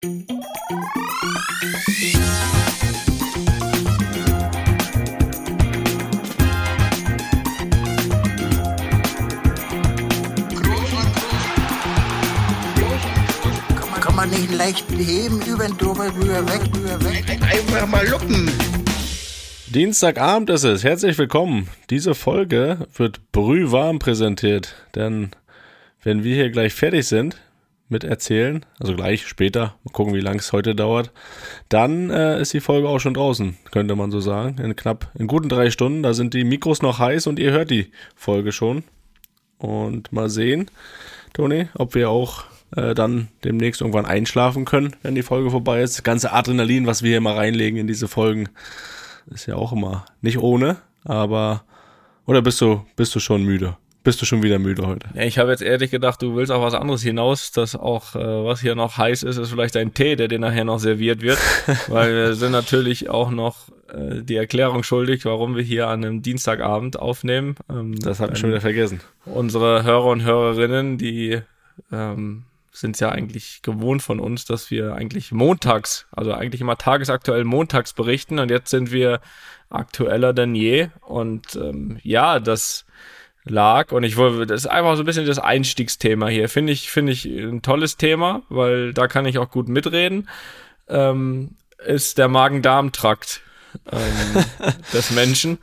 Kann man nicht leicht beheben, über den drüber, rüber, weg, rüber, weg. Einfach mal luppen. Dienstagabend ist es. Herzlich willkommen. Diese Folge wird brühwarm präsentiert, denn wenn wir hier gleich fertig sind mit erzählen, also gleich später, mal gucken, wie lang es heute dauert, dann äh, ist die Folge auch schon draußen, könnte man so sagen. In knapp, in guten drei Stunden, da sind die Mikros noch heiß und ihr hört die Folge schon. Und mal sehen, Toni, ob wir auch äh, dann demnächst irgendwann einschlafen können, wenn die Folge vorbei ist. Das ganze Adrenalin, was wir hier mal reinlegen in diese Folgen, ist ja auch immer nicht ohne, aber oder bist du bist du schon müde? Bist du schon wieder müde heute? Ja, ich habe jetzt ehrlich gedacht, du willst auch was anderes hinaus, dass auch äh, was hier noch heiß ist, ist vielleicht ein Tee, der dir nachher noch serviert wird, weil wir sind natürlich auch noch äh, die Erklärung schuldig, warum wir hier an einem Dienstagabend aufnehmen. Ähm, Das habe ich schon wieder vergessen. unsere Hörer und Hörerinnen, die ähm, sind ja eigentlich gewohnt von uns, dass wir eigentlich montags, also eigentlich immer tagesaktuell montags berichten und jetzt sind wir aktueller denn je und ähm, ja, das lag und ich wollte, das ist einfach so ein bisschen das Einstiegsthema hier. Finde ich, finde ich ein tolles Thema, weil da kann ich auch gut mitreden. Ähm, ist der Magen-Darm-Trakt ähm, des Menschen,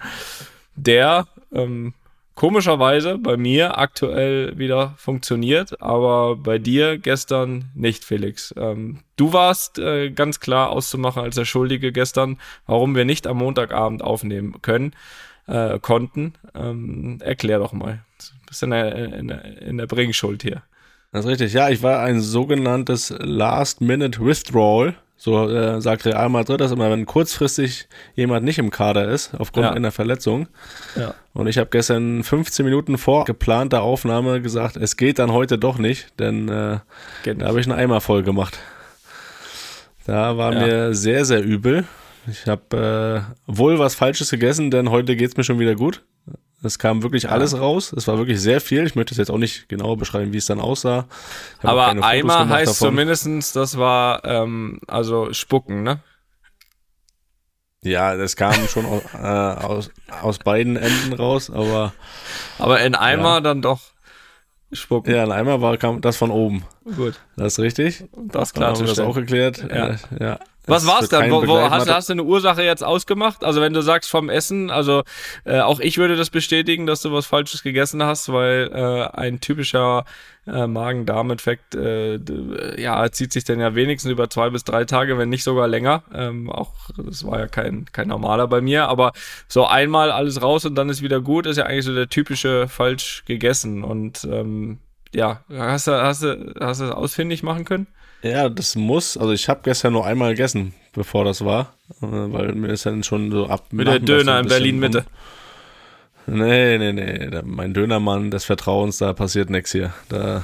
der ähm, komischerweise bei mir aktuell wieder funktioniert, aber bei dir gestern nicht, Felix. Ähm, du warst äh, ganz klar auszumachen als der Schuldige gestern, warum wir nicht am Montagabend aufnehmen können, äh, konnten. Ähm, erklär doch mal. Du bist in der, in der, in der Bringschuld hier. Das ist richtig. Ja, ich war ein sogenanntes Last-Minute-Withdrawal. So äh, sagt Real Madrid das immer, wenn kurzfristig jemand nicht im Kader ist, aufgrund Ja. einer Verletzung. Ja. Und ich habe gestern 15 Minuten vor geplanter Aufnahme gesagt, es geht dann heute doch nicht, denn äh, Geht da habe ich einen Eimer voll gemacht. Da war Ja. mir sehr, sehr übel. Ich habe äh, wohl was Falsches gegessen, denn heute geht's mir schon wieder gut. Es kam wirklich alles raus. Es war wirklich sehr viel. Ich möchte es jetzt auch nicht genau beschreiben, wie es dann aussah. Aber Eimer heißt davon. zumindestens, das war ähm, also spucken, ne? Ja, das kam schon aus, äh, aus, aus beiden Enden raus, aber Aber in Eimer Ja. dann doch spucken. ja, ein Eimer war kam das von oben. Gut. Das ist richtig. Das Dann haben wir das auch geklärt. Ja. Äh, ja. Was war's dann? Wo, wo, hast, hast du eine Ursache jetzt ausgemacht? Also wenn du sagst vom Essen, also äh, auch ich würde das bestätigen, dass du was Falsches gegessen hast, weil äh, ein typischer äh, Magen-Darm-Infekt, äh, d- ja, zieht sich dann ja wenigstens über zwei bis drei Tage, wenn nicht sogar länger. Ähm, auch das war ja kein kein normaler bei mir, aber so einmal alles raus und dann ist wieder gut, ist ja eigentlich so der typische falsch gegessen und ähm, ja, hast du hast du hast du das ausfindig machen können? Ja, das muss. Also ich habe gestern nur einmal gegessen, bevor das war, äh, weil mir ist dann schon so ab. Mit der Döner in Berlin Mitte. Nee, nee, nee. Mein Dönermann des Vertrauens, da passiert nichts hier. Da,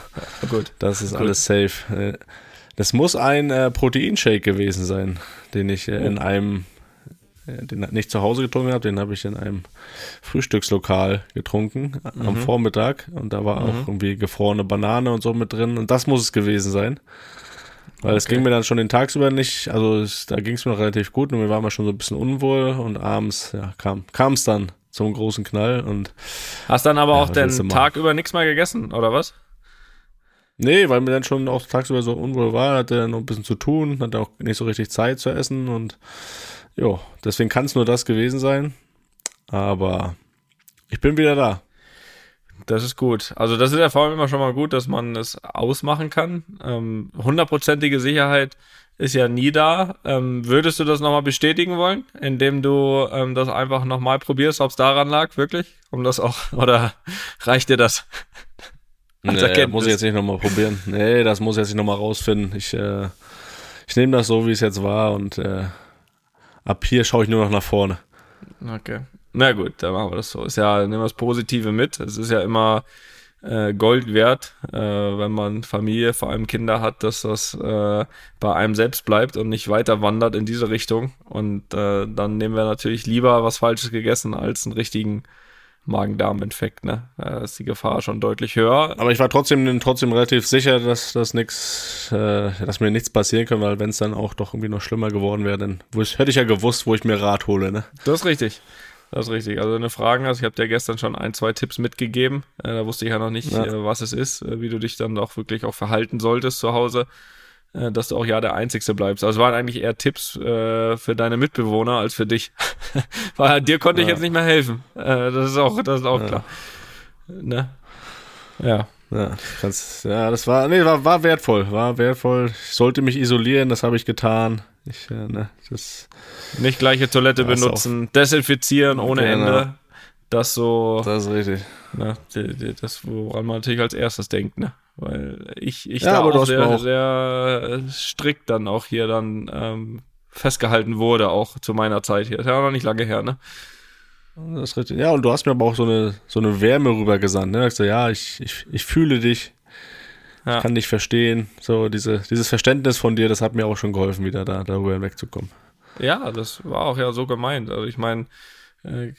Gut. das ist alles safe. Äh, Das muss ein äh, Proteinshake gewesen sein, den ich äh, in einem, äh, den nicht zu Hause getrunken habe, den habe ich in einem Frühstückslokal getrunken am Vormittag und da war auch irgendwie gefrorene Banane und so mit drin und das muss es gewesen sein. Weil es Okay. ging mir dann schon den Tagsüber nicht, also es, da ging es mir noch relativ gut und mir war mal schon so ein bisschen unwohl und abends ja, kam es dann zum großen Knall und Hast dann aber Ja, auch den? Tag über nichts mehr gegessen, oder was? Nee, weil mir dann schon auch tagsüber so unwohl war, hatte dann noch ein bisschen zu tun, hatte auch nicht so richtig Zeit zu essen und jo, deswegen kann es nur das gewesen sein. Aber ich bin wieder da. Das ist gut. Also das ist ja vor allem immer schon mal gut, dass man es ausmachen kann. Ähm, Hundertprozentige Sicherheit ist ja nie da. Ähm, würdest du das nochmal bestätigen wollen, indem du ähm, das einfach nochmal probierst, ob es daran lag, wirklich? Um das auch, oder reicht dir das? Nee, muss ich jetzt nicht nochmal probieren. Nee, das muss ich jetzt nicht nochmal rausfinden. Ich, äh, ich nehme das so, wie es jetzt war und äh, ab hier schaue ich nur noch nach vorne. Okay. Na gut, dann machen wir das so. Ist ja, nehmen wir das Positive mit. Es ist ja immer äh, Gold wert, äh, wenn man Familie, vor allem Kinder hat, dass das äh, bei einem selbst bleibt und nicht weiter wandert in diese Richtung. Und äh, dann nehmen wir natürlich lieber was Falsches gegessen als einen richtigen Magen-Darm-Infekt, ne? Da ist die Gefahr schon deutlich höher. Aber ich war trotzdem, trotzdem relativ sicher, dass das nix, äh, dass mir nichts passieren kann, weil wenn es dann auch doch irgendwie noch schlimmer geworden wäre, dann hätte ich ja gewusst, wo ich mir Rat hole, ne? Das ist richtig. Das ist richtig. Also wenn du Fragen hast, ich habe dir gestern schon ein, zwei Tipps mitgegeben. Äh, da wusste ich ja noch nicht, Ja. äh, was es ist, äh, wie du dich dann auch wirklich auch verhalten solltest zu Hause, äh, dass du auch ja der Einzigste bleibst. Also es waren eigentlich eher Tipps äh, für deine Mitbewohner als für dich. Weil dir konnte ich Ja. jetzt nicht mehr helfen. Äh, das ist auch, das ist auch Ja. klar. Ne? Ja. Ja, kannst, ja, das war, nee, war, war wertvoll, war wertvoll. Ich sollte mich isolieren, das habe ich getan. Ich, äh, ne, das, Nicht gleiche Toilette Das benutzen, desinfizieren ohne Genau. Ende. Das so, das ist richtig. ne, die- die- das, woran man natürlich als erstes denkt, ne? Weil ich, ich Ja, da auch sehr, auch- sehr äh, strikt dann auch hier dann ähm, festgehalten wurde, auch zu meiner Zeit hier. Ist ja auch noch nicht lange her, ne? Das ist richtig. Ja, und du hast mir aber auch so eine, so eine Wärme rübergesandt, ne? Ich so, ja, ich, ich, ich fühle dich, Ja. kann dich verstehen. So, diese, dieses Verständnis von dir, das hat mir auch schon geholfen, wieder da, darüber hinwegzukommen. Ja, das war auch ja so gemeint. Also ich meine, äh, ich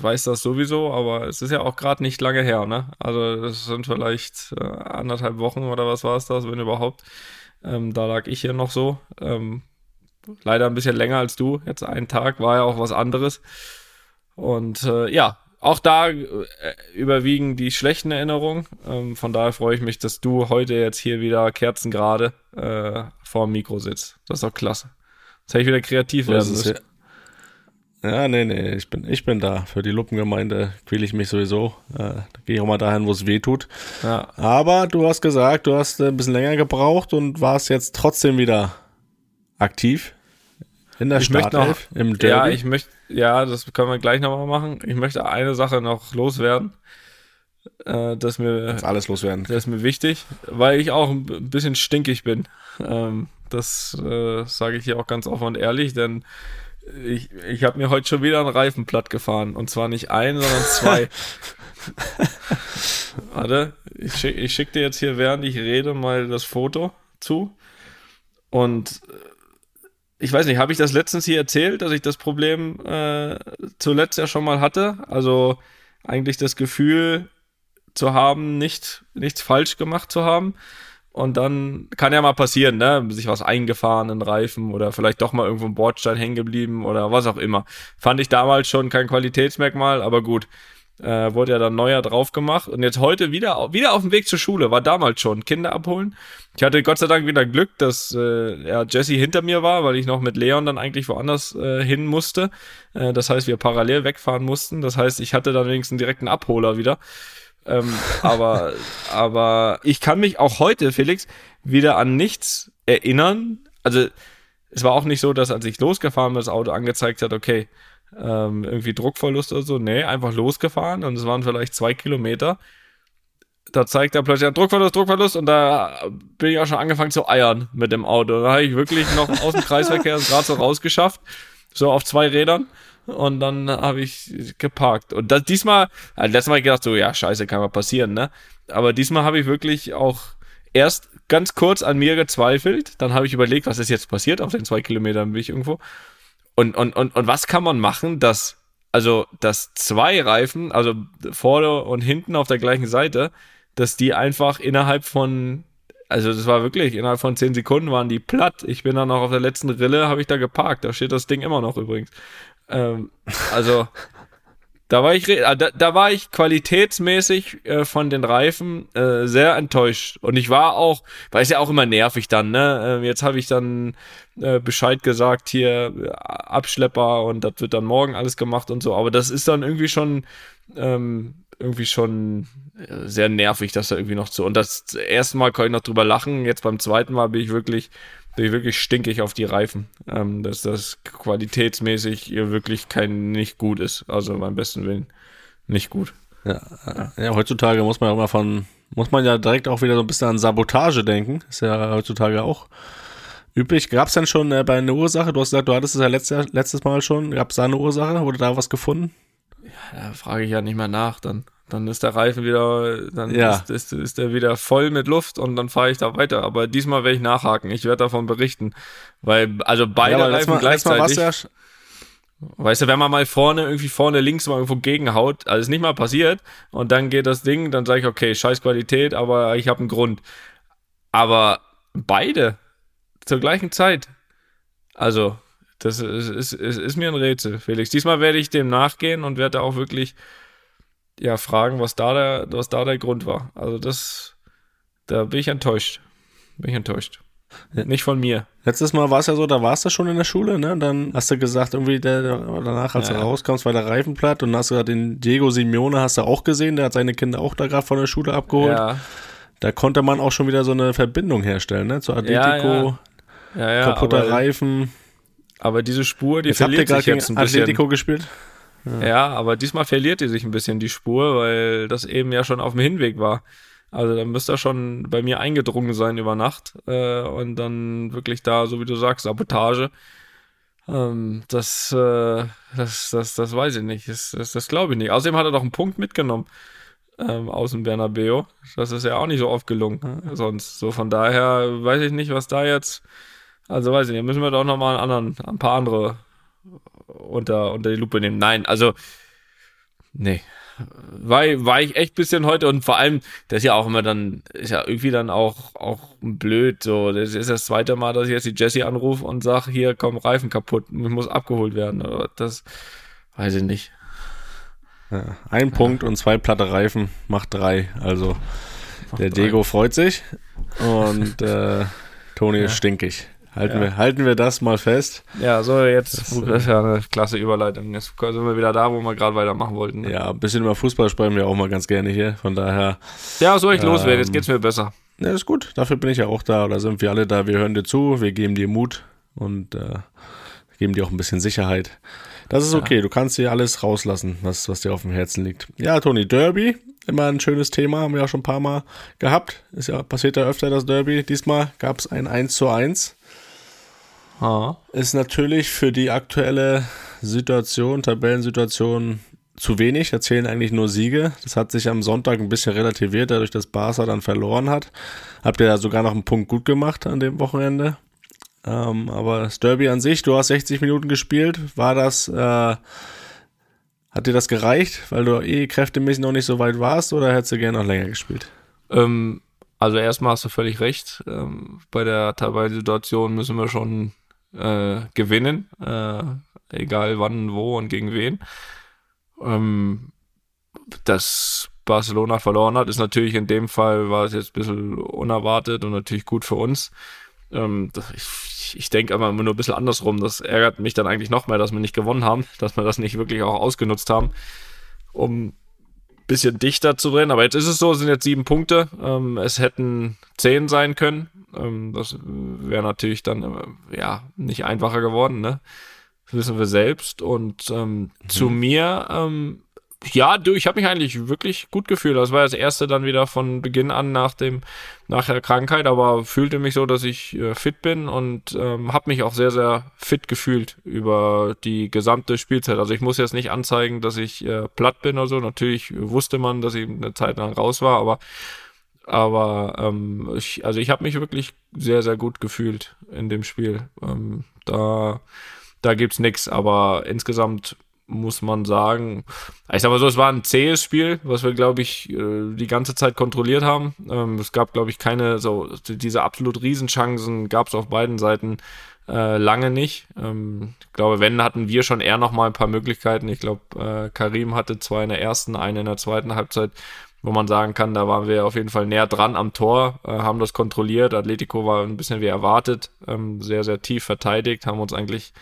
weiß das sowieso, aber es ist ja auch gerade nicht lange her, ne? Also das sind vielleicht äh, anderthalb Wochen oder was war es das, wenn überhaupt. Ähm, da lag ich hier noch so. Ähm, leider ein bisschen länger als du. Jetzt einen Tag war ja auch was anderes. Und äh, ja, auch da äh, überwiegen die schlechten Erinnerungen. Ähm, von daher freue ich mich, dass du heute jetzt hier wieder kerzengerade äh, vor dem Mikro sitzt. Das ist doch klasse. Jetzt hätte ich wieder kreativ So werden es, müssen. ja. ja, nee, nee, ich bin, ich bin da. Für die Luppengemeinde quäle ich mich sowieso. Äh, da gehe ich auch mal dahin, wo es weh tut. Ja, Aber du hast gesagt, du hast äh, ein bisschen länger gebraucht und warst jetzt trotzdem wieder aktiv in der Ich Startelf im Derby. ja, ich möchte, ja, das können wir gleich nochmal machen. Ich möchte eine Sache noch loswerden. Äh, das, ist mir, Kannst alles loswerden. das ist mir wichtig, weil ich auch ein bisschen stinkig bin. Ähm, das äh, sage ich hier auch ganz offen und ehrlich, denn ich, ich habe mir heute schon wieder einen Reifen platt gefahren. Und zwar nicht ein, sondern zwei. Warte, ich schicke schick dir jetzt hier, während ich rede, mal das Foto zu. Und äh, ich weiß nicht, habe ich das letztens hier erzählt, dass ich das Problem äh, zuletzt ja schon mal hatte? Also eigentlich das Gefühl zu haben, nicht, nichts falsch gemacht zu haben. Und dann kann ja mal passieren, ne? Sich was eingefahren in Reifen oder vielleicht doch mal irgendwo ein Bordstein hängen geblieben oder was auch immer. Fand ich damals schon kein Qualitätsmerkmal, aber gut. Äh, wurde ja dann neuer drauf gemacht und jetzt heute wieder, wieder auf dem Weg zur Schule, war damals schon, Kinder abholen. Ich hatte Gott sei Dank wieder Glück, dass äh, ja, Jesse hinter mir war, weil ich noch mit Leon dann eigentlich woanders äh, hin musste. Äh, das heißt, wir parallel wegfahren mussten. Das heißt, ich hatte dann wenigstens einen direkten Abholer wieder. Ähm, aber, aber ich kann mich auch heute, Felix, wieder an nichts erinnern. Also es war auch nicht so, dass als ich losgefahren bin, das Auto angezeigt hat, okay, ähm, irgendwie Druckverlust oder so. Nee, einfach losgefahren und es waren vielleicht zwei Kilometer. Da zeigt er plötzlich Druckverlust, Druckverlust und da bin ich auch schon angefangen zu eiern mit dem Auto. Da habe ich wirklich noch aus dem Kreisverkehr gerade so rausgeschafft, so auf zwei Rädern. Und dann habe ich geparkt. Und das, diesmal, also letztes Mal ich gedacht, so, ja, scheiße, kann mal passieren, ne? Aber diesmal habe ich wirklich auch erst ganz kurz an mir gezweifelt. Dann habe ich überlegt, was ist jetzt passiert auf den zwei Kilometern bin ich irgendwo. Und, und, und, und was kann man machen, dass, also, dass zwei Reifen, also vorne und hinten auf der gleichen Seite, dass die einfach innerhalb von, also das war wirklich, innerhalb von zehn Sekunden waren die platt. Ich bin dann noch auf der letzten Rille, habe ich da geparkt. Da steht das Ding immer noch übrigens. Ähm, also, da war ich, äh, da, da war ich qualitätsmäßig äh, von den Reifen äh, sehr enttäuscht. Und ich war auch, weil es ja auch immer nervig dann, ne? Äh, jetzt habe ich dann äh, Bescheid gesagt, hier äh, Abschlepper und das wird dann morgen alles gemacht und so. Aber das ist dann irgendwie schon, ähm, irgendwie schon äh, sehr nervig, dass da irgendwie noch so. Und das erste Mal konnte ich noch drüber lachen. Jetzt beim zweiten Mal bin ich wirklich, bin ich wirklich stinkig auf die Reifen. Ähm, dass das qualitätsmäßig wirklich kein nicht gut ist. Also beim besten Willen nicht gut. Ja, ja, heutzutage muss man ja immer von, muss man ja direkt auch wieder so ein bisschen an Sabotage denken. Ist ja heutzutage auch üblich. Gab es denn schon äh, bei einer Ursache? Du hast gesagt, du hattest es ja letztes, letztes Mal schon. Gab es da eine Ursache? Wurde da was gefunden? Da frage ich ja nicht mehr nach. Dann, dann ist der Reifen wieder, dann Ja. ist, ist, ist der wieder voll mit Luft und dann fahre ich da weiter. Aber diesmal werde ich nachhaken. Ich werde davon berichten. Weil, also beide letztes Reifen Mal, gleichzeitig. ja, Weißt du, wenn man mal vorne, irgendwie vorne links mal irgendwo gegenhaut, also ist nicht mal passiert und dann geht das Ding, dann sage ich, okay, scheiß Qualität, aber ich habe einen Grund. Aber beide zur gleichen Zeit. Also, das ist, ist, ist, ist mir ein Rätsel, Felix. Diesmal werde ich dem nachgehen und werde auch wirklich ja, fragen, was da der, was da der Grund war. Also das, da bin ich enttäuscht. Bin ich enttäuscht. Ja. Nicht von mir. Letztes Mal war es ja so, da warst du schon in der Schule, ne? Dann hast du gesagt, irgendwie der, danach, als ja. du rauskamst, war der Reifen platt und hast du den Diego Simeone hast du auch gesehen, der hat seine Kinder auch da gerade von der Schule abgeholt. Ja. Da konnte man auch schon wieder so eine Verbindung herstellen, ne? Zu Atletico, ja, kaputter aber, Reifen. Aber diese Spur, die jetzt verliert sich jetzt ein bisschen. Atletico gespielt? Ja. ja, aber diesmal verliert die sich ein bisschen die Spur, weil das eben ja schon auf dem Hinweg war. Also da müsste er schon bei mir eingedrungen sein über Nacht äh, und dann wirklich da, so wie du sagst, Sabotage. Ähm, das, äh, das, das, das weiß ich nicht. Das, das, das glaube ich nicht. Außerdem hat er doch einen Punkt mitgenommen ähm, aus dem Bernabeo. Das ist ja auch nicht so oft gelungen. Ja. Sonst so von daher weiß ich nicht, was da jetzt. Also weiß ich nicht. Müssen wir doch nochmal einen anderen, ein paar andere unter, unter die Lupe nehmen. Nein, also nee, war, war ich echt bisschen heute und vor allem, das ist ja auch immer dann, ist ja irgendwie dann auch, auch blöd, so, das ist das zweite Mal, dass ich jetzt die Jessie anrufe und sage, hier, komm, Reifen kaputt, ich muss abgeholt werden, oder das, weiß ich nicht. Ja, ein ja. Punkt und zwei platte Reifen macht drei, also macht der drei. Diego freut sich und äh, Toni ja. ist stinkig. Halten, ja. wir, halten wir das mal fest. Ja, so jetzt, das, das ist ja eine klasse Überleitung. Jetzt sind wir wieder da, wo wir gerade weitermachen wollten. Ne? Ja, ein bisschen über Fußball sprechen wir auch mal ganz gerne hier. Von daher. Ja, soll ich ähm, loswerden? Jetzt geht's mir besser. Ja, ist gut. Dafür bin ich ja auch da. Oder sind wir alle da? Wir hören dir zu, wir geben dir Mut und äh, geben dir auch ein bisschen Sicherheit. Das ist okay. Ja. Du kannst dir alles rauslassen, was, was dir auf dem Herzen liegt. Ja, Toni, Derby. Immer ein schönes Thema, haben wir auch schon ein paar Mal gehabt. Ist ja, passiert ja öfter das Derby. Diesmal gab es ein 1 zu 1 Ha. Ist natürlich für die aktuelle Situation, Tabellensituation zu wenig. Da zählen eigentlich nur Siege. Das hat sich am Sonntag ein bisschen relativiert, dadurch, dass Barca dann verloren hat. Habt ihr da sogar noch einen Punkt gut gemacht an dem Wochenende. Ähm, aber das Derby an sich, du hast 60 Minuten gespielt. War das, äh, hat dir das gereicht, weil du eh kräftemäßig noch nicht so weit warst oder hättest du gerne noch länger gespielt? Ähm, also erstmal hast du völlig recht. Ähm, bei der Tabellensituation müssen wir schon äh, gewinnen, äh, egal wann, wo und gegen wen. Ähm, dass Barcelona verloren hat, ist natürlich in dem Fall, war es jetzt ein bisschen unerwartet und natürlich gut für uns. Ähm, ich, ich denke aber immer nur ein bisschen andersrum. Das ärgert mich dann eigentlich noch mehr, dass wir nicht gewonnen haben, dass wir das nicht wirklich auch ausgenutzt haben, um bisschen dichter zu drehen. Aber jetzt ist es so, es sind jetzt sieben Punkte. Ähm, es hätten zehn sein können. Ähm, das wäre natürlich dann äh, ja nicht einfacher geworden, ne? Das wissen wir selbst. Und ähm, mhm. zu mir, ähm, ja, du, ich habe mich eigentlich wirklich gut gefühlt. Das war das erste dann wieder von Beginn an nach dem nach der Krankheit, aber fühlte mich so, dass ich äh, fit bin und ähm, habe mich auch sehr sehr fit gefühlt über die gesamte Spielzeit. Also ich muss jetzt nicht anzeigen, dass ich äh, platt bin oder so. Natürlich wusste man, dass ich eine Zeit lang raus war, aber aber ähm, ich, also ich habe mich wirklich sehr, sehr gut gefühlt in dem Spiel. Ähm, da, da gibt's nix, aber insgesamt muss man sagen, ich sag mal so, es war ein zähes Spiel, was wir, glaube ich, äh, die ganze Zeit kontrolliert haben. Ähm, es gab, glaube ich, keine, so, diese absolut Riesenchancen gab es auf beiden Seiten äh, lange nicht. Ähm, ich glaube, wenn, hatten wir schon eher noch mal ein paar Möglichkeiten. Ich glaube, äh, Karim hatte zwei in der ersten, eine in der zweiten Halbzeit wo man sagen kann, da waren wir auf jeden Fall näher dran am Tor, äh, haben das kontrolliert. Atletico war ein bisschen wie erwartet, ähm, sehr, sehr tief verteidigt, haben uns eigentlich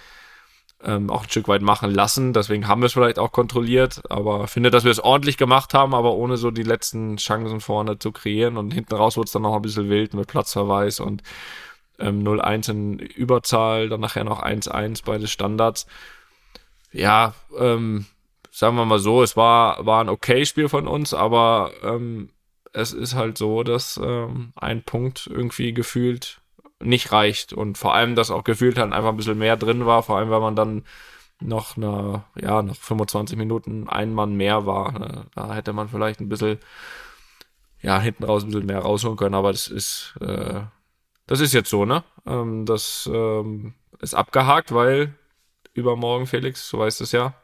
ähm, auch ein Stück weit machen lassen. Deswegen haben wir es vielleicht auch kontrolliert, aber finde, dass wir es ordentlich gemacht haben, aber ohne so die letzten Chancen vorne zu kreieren. Und hinten raus wurde es dann noch ein bisschen wild mit Platzverweis und ähm, 0-1 in Überzahl, dann nachher noch 1-1 beide Standards. Ja, ähm, sagen wir mal so, es war, war ein okay Spiel von uns, aber ähm, es ist halt so, dass ähm, ein Punkt irgendwie gefühlt nicht reicht und vor allem, dass auch gefühlt halt einfach ein bisschen mehr drin war, vor allem, wenn man dann noch eine, ja, nach 25 Minuten ein Mann mehr war. Ne? Da hätte man vielleicht ein bisschen, ja, hinten raus ein bisschen mehr rausholen können, aber das ist, äh, das ist jetzt so, ne? Ähm, das ähm, ist abgehakt, weil übermorgen, Felix, du weißt es ja.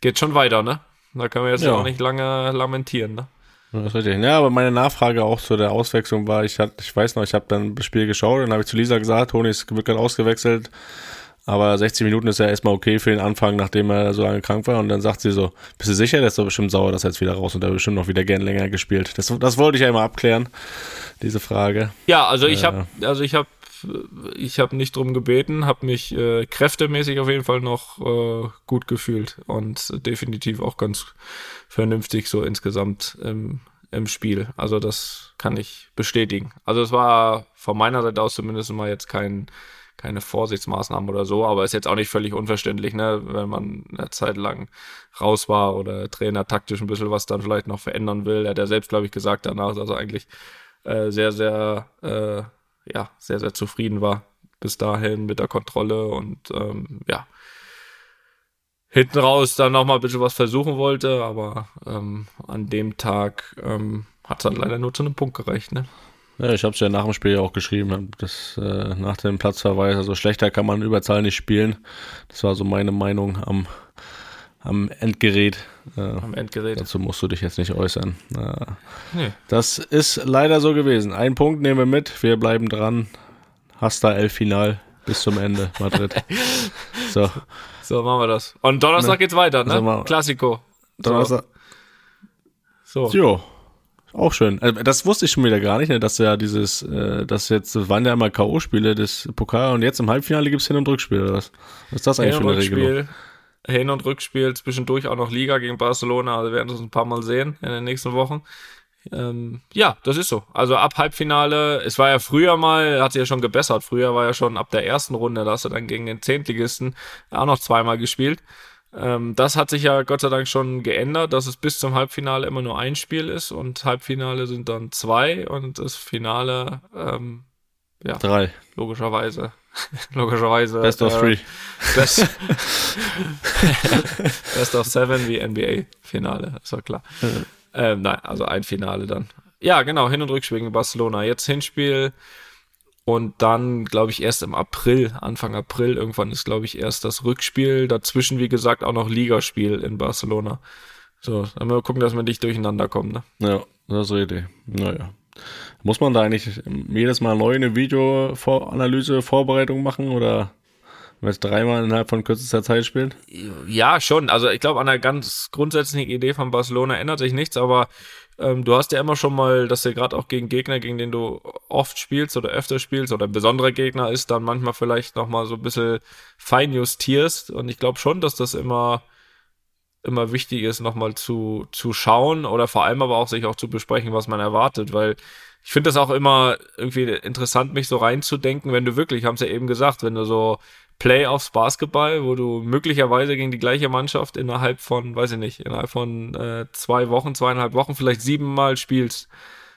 Geht schon weiter, ne? Da können wir jetzt ja. auch nicht lange lamentieren, ne? Das ist richtig. Ja, aber meine Nachfrage auch zu der Auswechslung war, ich hatte, ich weiß noch, ich habe dann das Spiel geschaut und habe ich zu Lisa gesagt, Toni ist wird gerade ausgewechselt. Aber 60 Minuten ist ja erstmal okay für den Anfang, nachdem er so lange krank war. Und dann sagt sie so, bist du sicher, der ist doch bestimmt sauer, dass er jetzt wieder raus und der hat bestimmt noch wieder gern länger gespielt. Das, das wollte ich ja immer abklären, diese Frage. Ja, also ich äh, habe, also ich habe ich habe nicht drum gebeten, habe mich äh, kräftemäßig auf jeden Fall noch äh, gut gefühlt und definitiv auch ganz vernünftig so insgesamt im, im Spiel. Also das kann ich bestätigen. Also es war von meiner Seite aus zumindest mal jetzt kein keine Vorsichtsmaßnahmen oder so, aber ist jetzt auch nicht völlig unverständlich, ne, wenn man eine Zeit lang raus war oder Trainer taktisch ein bisschen was dann vielleicht noch verändern will. Er hat ja selbst, glaube ich, gesagt danach, dass er eigentlich äh, sehr, sehr, äh, ja, sehr, sehr zufrieden war bis dahin mit der Kontrolle und ähm, ja, hinten raus dann nochmal ein bisschen was versuchen wollte, aber ähm, an dem Tag ähm, hat es dann leider nur zu einem Punkt gereicht, ne? Ja, ich habe es ja nach dem Spiel auch geschrieben, das äh, nach dem Platzverweis. Also schlechter kann man Überzahl nicht spielen. Das war so meine Meinung am, am Endgerät. Äh, am Endgerät. Dazu musst du dich jetzt nicht äußern. Äh, nee. Das ist leider so gewesen. Ein Punkt nehmen wir mit. Wir bleiben dran. Hasta El Final bis zum Ende, Madrid. so. So, machen wir das. Und Donnerstag ne. geht's weiter, ne? Also Klassiko. Donnerstag. So. so. Jo. Auch schön. Äh, das wusste ich schon wieder gar nicht, ne, dass ja dieses, äh, das jetzt, das waren ja immer K.O.-Spiele des Pokal und jetzt im Halbfinale gibt's Hin- und Rückspiel oder was? Was ist das eigentlich für eine Regelung? Hin- und Rückspiel, zwischendurch auch noch Liga gegen Barcelona, also werden wir uns ein paar Mal sehen in den nächsten Wochen. Ähm, ja, das ist so. Also ab Halbfinale, es war ja früher mal, hat sich ja schon gebessert. Früher war ja schon ab der ersten Runde, da hast du dann gegen den Zehntligisten auch noch zweimal gespielt. Ähm, das hat sich ja Gott sei Dank schon geändert, dass es bis zum Halbfinale immer nur ein Spiel ist und Halbfinale sind dann zwei und das Finale, ähm, ja, drei. Logischerweise. logischerweise. Best of äh, three. Best, Best of seven wie NBA-Finale, ist doch klar. Ähm, nein, also ein Finale dann. Ja, genau, Hin- und Rückspiel gegen Barcelona. Jetzt Hinspiel und dann, glaube ich, erst im April, Anfang April, irgendwann ist, glaube ich, erst das Rückspiel. Dazwischen, wie gesagt, auch noch Ligaspiel in Barcelona. So, dann mal gucken, dass wir nicht durcheinander kommen, ne? Ja, das ist Idee. Naja. Muss man da eigentlich jedes Mal neu eine Videoanalyse, Vorbereitung machen oder wenn es dreimal innerhalb von kürzester Zeit spielt? Ja, schon. Also ich glaube, an der ganz grundsätzlichen Idee von Barcelona ändert sich nichts, aber ähm, du hast ja immer schon mal, dass du gerade auch gegen Gegner, gegen den du oft spielst oder öfter spielst oder ein besonderer Gegner ist, dann manchmal vielleicht nochmal so ein bisschen fein justierst. Und ich glaube schon, dass das immer, immer wichtig ist, nochmal zu, zu schauen oder vor allem aber auch sich auch zu besprechen, was man erwartet, weil ich finde das auch immer irgendwie interessant, mich so reinzudenken, wenn du wirklich, haben es ja eben gesagt, wenn du so Playoffs Basketball, wo du möglicherweise gegen die gleiche Mannschaft innerhalb von, weiß ich nicht, innerhalb von äh, zwei Wochen, zweieinhalb Wochen vielleicht siebenmal spielst.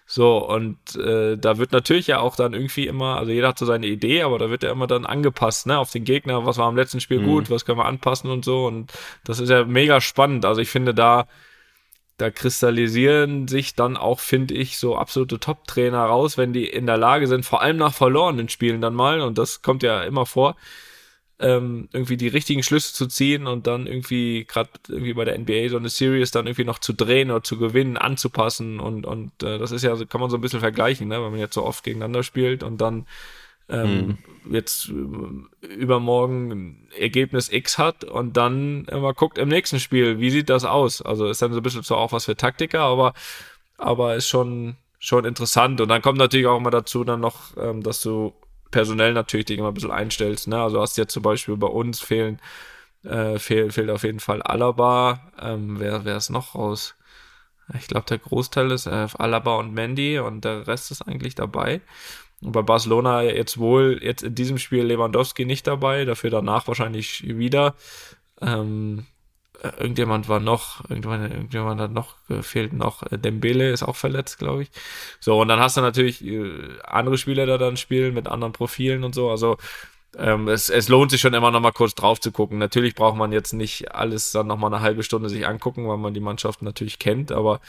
So, und äh, da wird natürlich ja auch dann irgendwie immer, also jeder hat so seine Idee, aber da wird ja immer dann angepasst, ne, auf den Gegner, was war am letzten Spiel mhm. gut, was können wir anpassen und so. Und das ist ja mega spannend. Also ich finde, da, da kristallisieren sich dann auch, finde ich, so absolute Top-Trainer raus, wenn die in der Lage sind, vor allem nach verlorenen Spielen dann mal, und das kommt ja immer vor, ähm, irgendwie die richtigen Schlüsse zu ziehen und dann irgendwie gerade irgendwie bei der NBA so eine Series dann irgendwie noch zu drehen oder zu gewinnen, anzupassen und und äh, das ist ja kann man so ein bisschen vergleichen, ne, wenn man jetzt so oft gegeneinander spielt und dann ähm, mhm. jetzt äh, übermorgen Ergebnis X hat und dann immer guckt im nächsten Spiel, wie sieht das aus? Also ist dann so ein bisschen so auch was für Taktiker, aber aber ist schon schon interessant und dann kommt natürlich auch immer dazu dann noch, ähm, dass du personell natürlich dich immer ein bisschen einstellst. Ne? Also hast jetzt zum Beispiel bei uns fehlen, äh, fehlt, fehlt auf jeden Fall Alaba. Ähm, wer, wer ist noch raus? Ich glaube, der Großteil ist äh, Alaba und Mandy und der Rest ist eigentlich dabei. Und bei Barcelona jetzt wohl, jetzt in diesem Spiel Lewandowski nicht dabei, dafür danach wahrscheinlich wieder. Ähm, irgendjemand war noch, irgendjemand, irgendjemand hat noch gefehlt, noch äh, Dembele ist auch verletzt, glaube ich. So, und dann hast du natürlich äh, andere Spieler, da dann spielen mit anderen Profilen und so. Also ähm, es, es lohnt sich schon immer noch mal kurz drauf zu gucken. Natürlich braucht man jetzt nicht alles dann noch mal eine halbe Stunde sich angucken, weil man die Mannschaft natürlich kennt, aber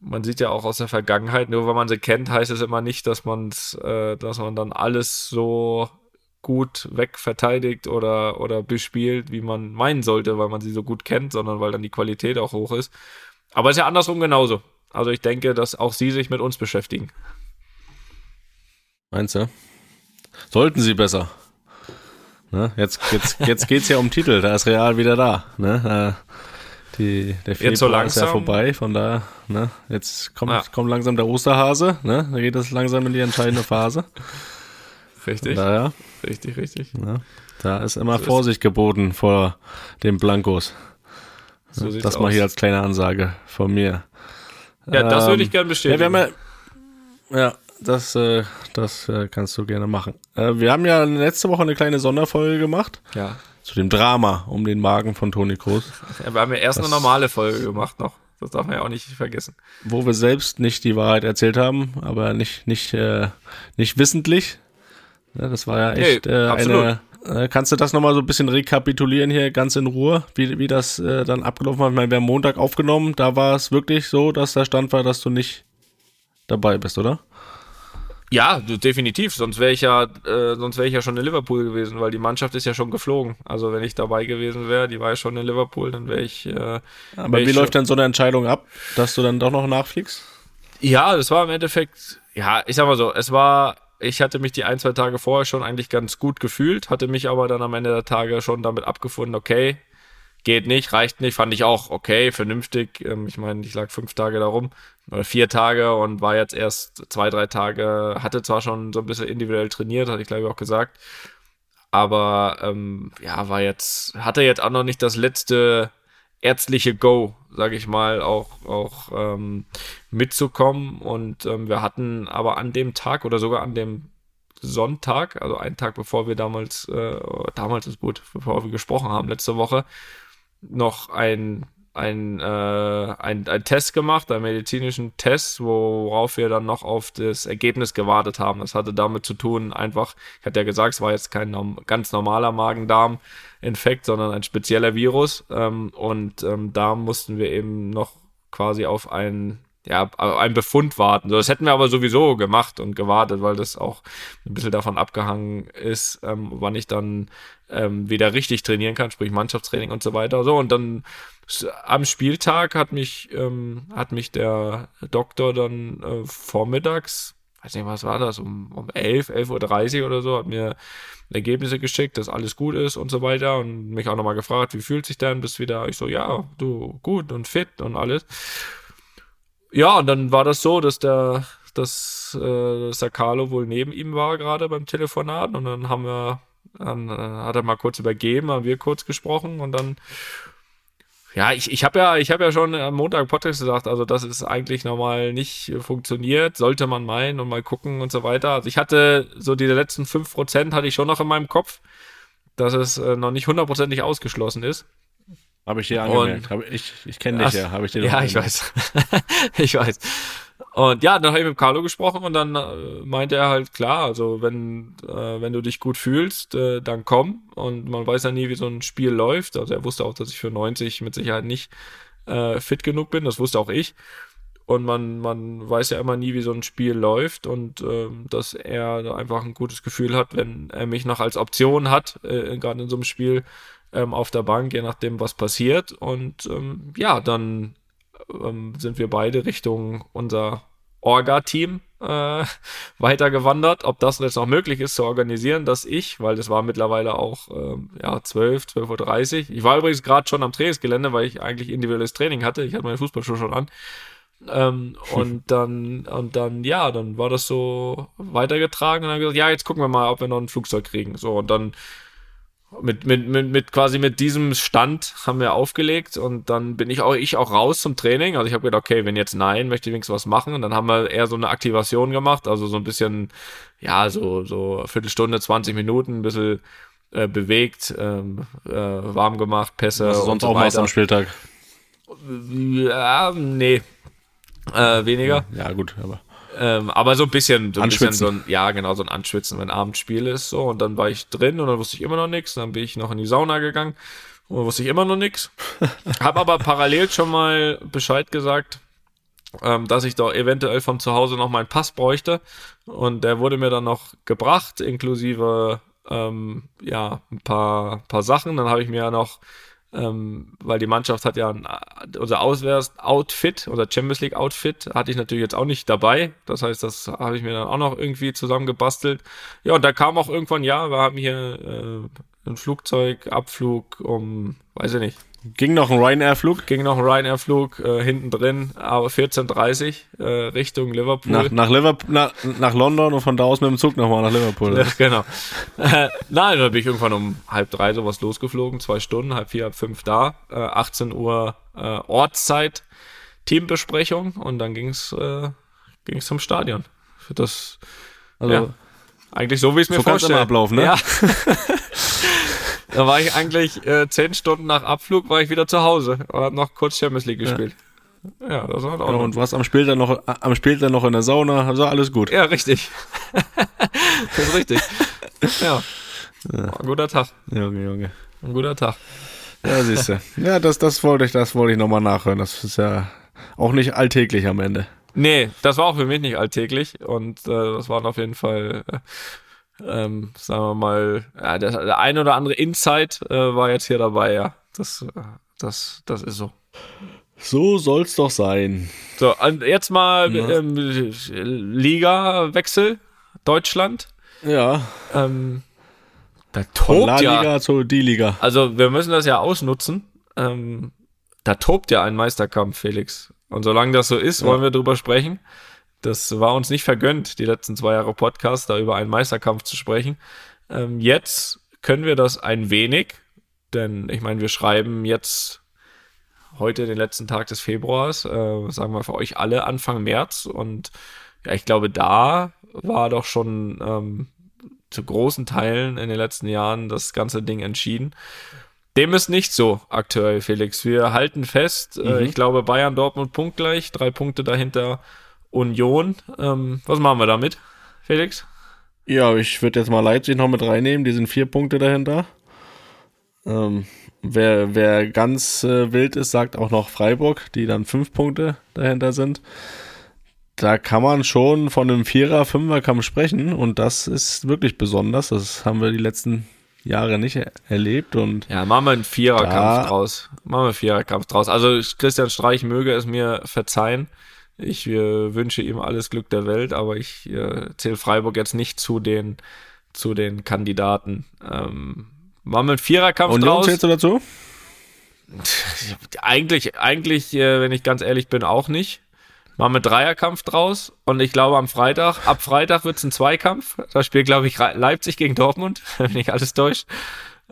man sieht ja auch aus der Vergangenheit, nur weil man sie kennt, heißt es immer nicht, dass man äh, dass man dann alles so gut wegverteidigt oder, oder bespielt, wie man meinen sollte, weil man sie so gut kennt, sondern weil dann die Qualität auch hoch ist. Aber ist ja andersrum genauso. Also ich denke, dass auch sie sich mit uns beschäftigen. Meinst du? Sollten sie besser. Ne? Jetzt, jetzt, jetzt geht's ja um Titel, da ist Real wieder da. Ne? Die, der Februar jetzt so langsam, ist ja vorbei, von daher, ne? jetzt kommt, ja. kommt langsam der Osterhase, ne? da geht es langsam in die entscheidende Phase. Richtig. Daher, richtig, richtig. Ne? Da ist immer so Vorsicht ist gebeten vor den Blankos. So das aus. mal hier als kleine Ansage von mir. Ja, das ähm, würde ich gerne bestätigen. Ja, ja, ja das, äh, das äh, kannst du gerne machen. Äh, wir haben ja letzte Woche eine kleine Sonderfolge gemacht. Ja. Zu dem Drama um den Magen von Toni Kroos. Ja, wir haben ja erst das, eine normale Folge gemacht noch. Das darf man ja auch nicht vergessen. Wo wir selbst nicht die Wahrheit erzählt haben, aber nicht, nicht, äh, nicht wissentlich. Ja, das war ja echt nee, äh, eine. Äh, kannst du das nochmal so ein bisschen rekapitulieren hier ganz in Ruhe, wie, wie das äh, dann abgelaufen hat? Ich meine, wir haben Montag aufgenommen, da war es wirklich so, dass der Stand war, dass du nicht dabei bist, oder? Ja, definitiv. Sonst wäre ich ja, äh, sonst wäre ich ja schon in Liverpool gewesen, weil die Mannschaft ist ja schon geflogen. Also wenn ich dabei gewesen wäre, die war ja schon in Liverpool, dann wäre ich. Äh, Aber wie läuft dann so eine Entscheidung ab, dass du dann doch noch nachfliegst? Ja, das war im Endeffekt, ja, ich sag mal so, es war, ich hatte mich die ein, zwei Tage vorher schon eigentlich ganz gut gefühlt, hatte mich aber dann am Ende der Tage schon damit abgefunden, okay, geht nicht, reicht nicht, fand ich auch okay, vernünftig. Ähm, ich meine, ich lag fünf Tage darum oder vier Tage und war jetzt erst zwei, drei Tage, hatte zwar schon so ein bisschen individuell trainiert, hatte ich glaube ich auch gesagt, aber ähm, ja, war jetzt, hatte jetzt auch noch nicht das letzte ärztliche Go, sage ich mal, auch, auch ähm, mitzukommen. Und ähm, wir hatten aber an dem Tag oder sogar an dem Sonntag, also einen Tag bevor wir damals, äh, damals ist gut, bevor wir gesprochen haben, letzte Woche, noch ein, ein, äh, ein, ein Test gemacht, einen medizinischen Test, worauf wir dann noch auf das Ergebnis gewartet haben. Das hatte damit zu tun, einfach, ich hatte ja gesagt, es war jetzt kein ganz normaler Magen-Darm-Infekt, sondern ein spezieller Virus. Ähm, und ähm, da mussten wir eben noch quasi auf ein ja, ein Befund warten. Das hätten wir aber sowieso gemacht und gewartet, weil das auch ein bisschen davon abgehangen ist, ähm, wann ich dann ähm, wieder richtig trainieren kann, sprich Mannschaftstraining und so weiter. So, und dann am Spieltag hat mich, ähm, hat mich der Doktor dann äh, vormittags, weiß nicht, was war das, um, um 11, 11.30 Uhr oder so, hat mir Ergebnisse geschickt, dass alles gut ist und so weiter und mich auch nochmal gefragt, wie fühlt sich denn, bist wieder, ich so, ja, du, gut und fit und alles. Ja, und dann war das so, dass der, dass, äh, Carlo wohl neben ihm war gerade beim Telefonat und dann haben wir, dann äh, hat er mal kurz übergeben, haben wir kurz gesprochen und dann, ja, ich, ich habe ja, ich habe ja schon am Montag Podcast gesagt, also das ist eigentlich normal nicht funktioniert, sollte man meinen und mal gucken und so weiter. Also ich hatte so diese letzten fünf Prozent hatte ich schon noch in meinem Kopf, dass es äh, noch nicht hundertprozentig ausgeschlossen ist. Habe ich dir angemerkt. Und, ich ich kenne dich ja, habe ich dir Ja, ich weiß. ich weiß. Und ja, dann habe ich mit Carlo gesprochen und dann äh, meinte er halt, klar, also wenn, äh, wenn du dich gut fühlst, äh, dann komm. Und man weiß ja nie, wie so ein Spiel läuft. Also er wusste auch, dass ich für 90 mit Sicherheit nicht äh, fit genug bin. Das wusste auch ich. Und man, man weiß ja immer nie, wie so ein Spiel läuft und ähm, dass er einfach ein gutes Gefühl hat, wenn er mich noch als Option hat, äh, gerade in so einem Spiel, ähm, auf der Bank, je nachdem, was passiert. Und ähm, ja, dann ähm, sind wir beide Richtung unser Orga-Team äh, weitergewandert. Ob das jetzt noch möglich ist zu organisieren, dass ich, weil das war mittlerweile auch ähm, ja, 12, 12.30 Uhr. Ich war übrigens gerade schon am Trainingsgelände, weil ich eigentlich individuelles Training hatte. Ich hatte meine Fußballschuhe schon an. Ähm, und dann, und dann, ja, dann war das so weitergetragen und dann gesagt, ja, jetzt gucken wir mal, ob wir noch ein Flugzeug kriegen. So, und dann mit, mit, mit, mit quasi mit diesem Stand haben wir aufgelegt und dann bin ich auch ich auch raus zum Training. Also ich habe gedacht, okay, wenn jetzt nein, möchte ich wenigstens was machen. Und dann haben wir eher so eine Aktivation gemacht, also so ein bisschen, ja, so, so Viertelstunde, 20 Minuten, ein bisschen äh, bewegt, ähm, äh, warm gemacht, Pässe. Was sonst so auch weiter. am Spieltag? Ja, nee. Äh, weniger. Ja, gut, aber. Ähm, aber so ein bisschen, so ein bisschen so ein, ja, genau, so ein Anschwitzen, wenn Abendspiel ist, so. Und dann war ich drin und dann wusste ich immer noch nichts. Dann bin ich noch in die Sauna gegangen und wusste ich immer noch nichts. Hab aber parallel schon mal Bescheid gesagt, ähm, dass ich doch eventuell von zu Hause noch meinen Pass bräuchte. Und der wurde mir dann noch gebracht, inklusive ähm, ja, ein paar, paar Sachen. Dann habe ich mir ja noch, ähm, weil die Mannschaft hat ja ein, unser Auswärts-Outfit, unser Champions League-Outfit, hatte ich natürlich jetzt auch nicht dabei. Das heißt, das habe ich mir dann auch noch irgendwie zusammengebastelt. Ja, und da kam auch irgendwann, ja, wir haben hier äh, ein Flugzeug, Abflug um, weiß ich nicht, Ging noch ein Ryanair-Flug? ging noch ein Ryanair-Flug äh, hinten drin, aber 14.30 äh, Richtung Liverpool. Nach, nach, Liverpool, nach, nach London und von da aus mit dem Zug nochmal nach Liverpool. Ja, genau. Äh, nein, da bin ich irgendwann um halb drei sowas losgeflogen, zwei Stunden, halb vier, halb fünf da, äh, 18 Uhr äh, Ortszeit, Teambesprechung und dann ging's äh, ging's zum Stadion. Das, Also, ja, eigentlich so wie ich es mir so vorstelle. ablaufen, ne? Ja. da war ich eigentlich äh, zehn Stunden nach Abflug war ich wieder zu Hause und habe noch kurz Champions League gespielt. Ja, das war auch Ja, und was am Spieltag noch, am Spieltag noch in der Sauna, also alles gut. Ja, richtig. das ist richtig. Ja. War Ein guter Tag. Junge, Junge. Ein guter Tag. Ja, siehst du. Ja, das, das wollte ich, das wollte ich nochmal nachhören. Das ist ja auch nicht alltäglich am Ende. Nee, das war auch für mich nicht alltäglich und äh, das waren auf jeden Fall, äh, ähm, sagen wir mal, ja, der, der ein oder andere Insight äh, war jetzt hier dabei, ja. Das, äh, das, das ist so. So soll's doch sein. So, und jetzt mal Ja. ähm, Liga-Wechsel, Deutschland. Ja, Ähm, da von La tobt Liga ja, zu die Liga. also wir müssen das ja ausnutzen. Ähm, da tobt ja ein Meisterkampf, Felix. Und solange das so ist, Ja. wollen wir drüber sprechen. Das war uns nicht vergönnt, die letzten zwei Jahre Podcast, da über einen Meisterkampf zu sprechen. Ähm, jetzt können wir das ein wenig, denn ich meine, wir schreiben jetzt heute den letzten Tag des Februars, äh, sagen wir für euch alle Anfang März. Und ja, ich glaube, da war doch schon ähm, zu großen Teilen in den letzten Jahren das ganze Ding entschieden. Dem ist nicht so aktuell, Felix. Wir halten fest, äh, Mhm. ich glaube, Bayern, Dortmund punktgleich, drei Punkte dahinter Union. Ähm, was machen wir damit, Felix? Ja, ich würde jetzt mal Leipzig noch mit reinnehmen. Die sind vier Punkte dahinter. Ähm, wer, wer ganz äh, wild ist, sagt auch noch Freiburg, die dann fünf Punkte dahinter sind. Da kann man schon von einem Vierer-, Fünfer-Kampf sprechen und das ist wirklich besonders. Das haben wir die letzten Jahre nicht er erlebt und Ja, machen wir einen Viererkampf draus. Machen wir einen Viererkampf draus. Also Christian Streich möge es mir verzeihen. Ich äh, wünsche ihm alles Glück der Welt, aber ich äh, zähle Freiburg jetzt nicht zu den zu den Kandidaten. Ähm, machen wir einen Viererkampf Union draus. zählst du dazu? Eigentlich, eigentlich, äh, wenn ich ganz ehrlich bin, auch nicht. Machen wir Dreierkampf draus und ich glaube am Freitag, ab Freitag wird's ein Zweikampf. Da spielt, glaube ich, Leipzig gegen Dortmund, wenn ich alles täuscht.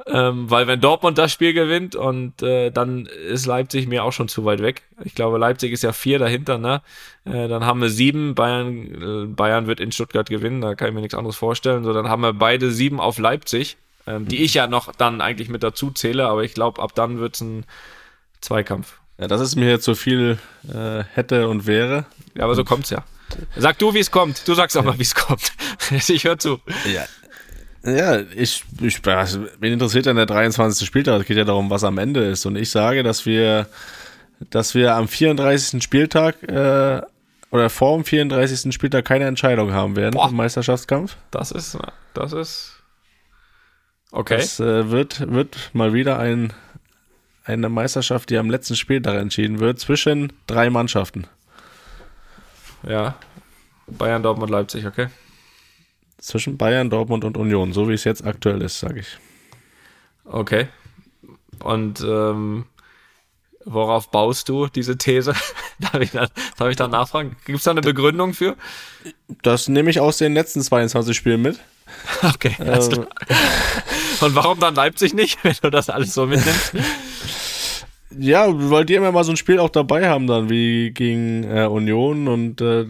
Ähm, weil wenn Dortmund das Spiel gewinnt und äh, dann ist Leipzig mir auch schon zu weit weg. Ich glaube, Leipzig ist ja vier dahinter, ne? Äh, dann haben wir sieben, Bayern, äh, Bayern wird in Stuttgart gewinnen, da kann ich mir nichts anderes vorstellen. So, dann haben wir beide sieben auf Leipzig, ähm, die ich ja noch dann eigentlich mit dazu zähle, aber ich glaube, ab dann wird's ein Zweikampf. Ja, das ist mir jetzt so viel äh, hätte und wäre. Ja, aber so kommt's ja. Sag du, wie es kommt. Du sagst auch mal, wie es kommt. ich höre zu. Ja. Ja, ich, ich bin interessiert an der 23. Spieltag. Es geht ja darum, was am Ende ist. Und ich sage, dass wir, dass wir am 34. Spieltag äh, oder vor dem 34. Spieltag keine Entscheidung haben werden Boah. im Meisterschaftskampf. Das ist, das ist. Okay. Das äh, wird, wird mal wieder ein, eine Meisterschaft, die am letzten Spieltag entschieden wird, zwischen drei Mannschaften. ja. Bayern, Dortmund, Leipzig, okay. Zwischen Bayern, Dortmund und Union, so wie es jetzt aktuell ist, sage ich. Okay. Und ähm, worauf baust du diese These? darf, ich da, darf ich da nachfragen? Gibt es da eine Begründung für? Das nehme ich aus den letzten 22 Spielen mit. Okay. alles Ähm, klar. Und warum dann Leipzig nicht, wenn du das alles so mitnimmst? Ja, weil die immer mal so ein Spiel auch dabei haben dann, wie gegen äh, Union und äh,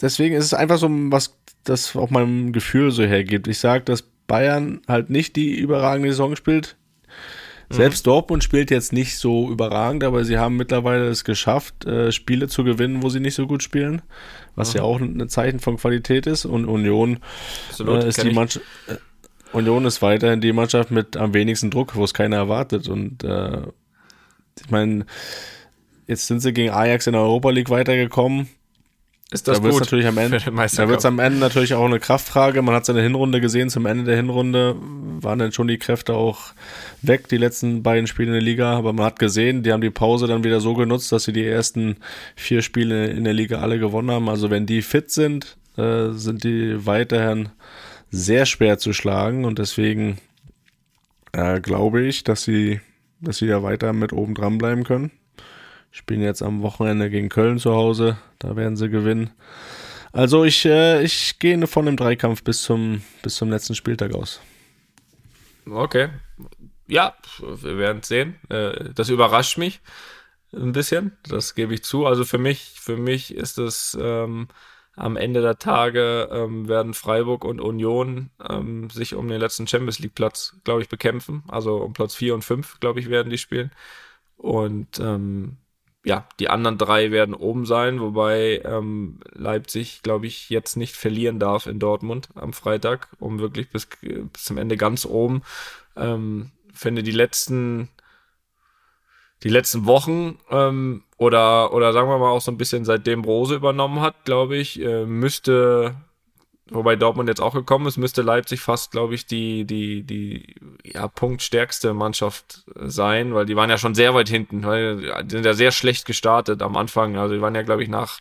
deswegen ist es einfach so was, das auch meinem Gefühl so hergibt. Ich sage, dass Bayern halt nicht die überragende Saison spielt. Selbst Dortmund spielt jetzt nicht so überragend, aber sie haben mittlerweile es geschafft, äh, Spiele zu gewinnen, wo sie nicht so gut spielen, was ja auch ein Zeichen von Qualität ist. Und Union Absolut. äh, ist die. Mannschaft, äh, Union ist weiterhin die Mannschaft mit am wenigsten Druck, wo es keiner erwartet. Und äh, ich meine, jetzt sind sie gegen Ajax in der Europa League weitergekommen. Ist das da wird gut natürlich am Ende, für den da wird es am Ende natürlich auch eine Kraftfrage. Man hat seine Hinrunde gesehen. Zum Ende der Hinrunde waren dann schon die Kräfte auch weg, die letzten beiden Spiele in der Liga. Aber man hat gesehen, die haben die Pause dann wieder so genutzt, dass sie die ersten vier Spiele in der Liga alle gewonnen haben. Also wenn die fit sind, äh, sind die weiterhin sehr schwer zu schlagen. Und deswegen äh, glaube ich, dass sie, dass sie da weiter mit oben dran bleiben können. Spielen jetzt am Wochenende gegen Köln zu Hause. Da werden sie gewinnen. Also ich, äh, ich gehe von dem Dreikampf bis zum, bis zum letzten Spieltag aus. Okay. Ja, wir werden es sehen. Äh, Das überrascht mich ein bisschen. Das gebe ich zu. Also für mich, für mich ist es ähm, am Ende der Tage ähm, werden Freiburg und Union ähm, sich um den letzten Champions League Platz, glaube ich, bekämpfen. Also um Platz 4 und 5, glaube ich, werden die spielen. Und ähm, ja, die anderen drei werden oben sein, wobei ähm, Leipzig, glaube ich, jetzt nicht verlieren darf in Dortmund am Freitag, um wirklich bis, bis zum Ende ganz oben. Ähm, finde die letzten die letzten Wochen ähm, oder oder sagen wir mal auch so ein bisschen seitdem Rose übernommen hat, glaube ich, äh, müsste wobei Dortmund jetzt auch gekommen ist, müsste Leipzig fast, glaube ich, die, die, die, ja, punktstärkste Mannschaft sein, weil die waren ja schon sehr weit hinten, weil die sind ja sehr schlecht gestartet am Anfang. Also die waren ja, glaube ich, nach,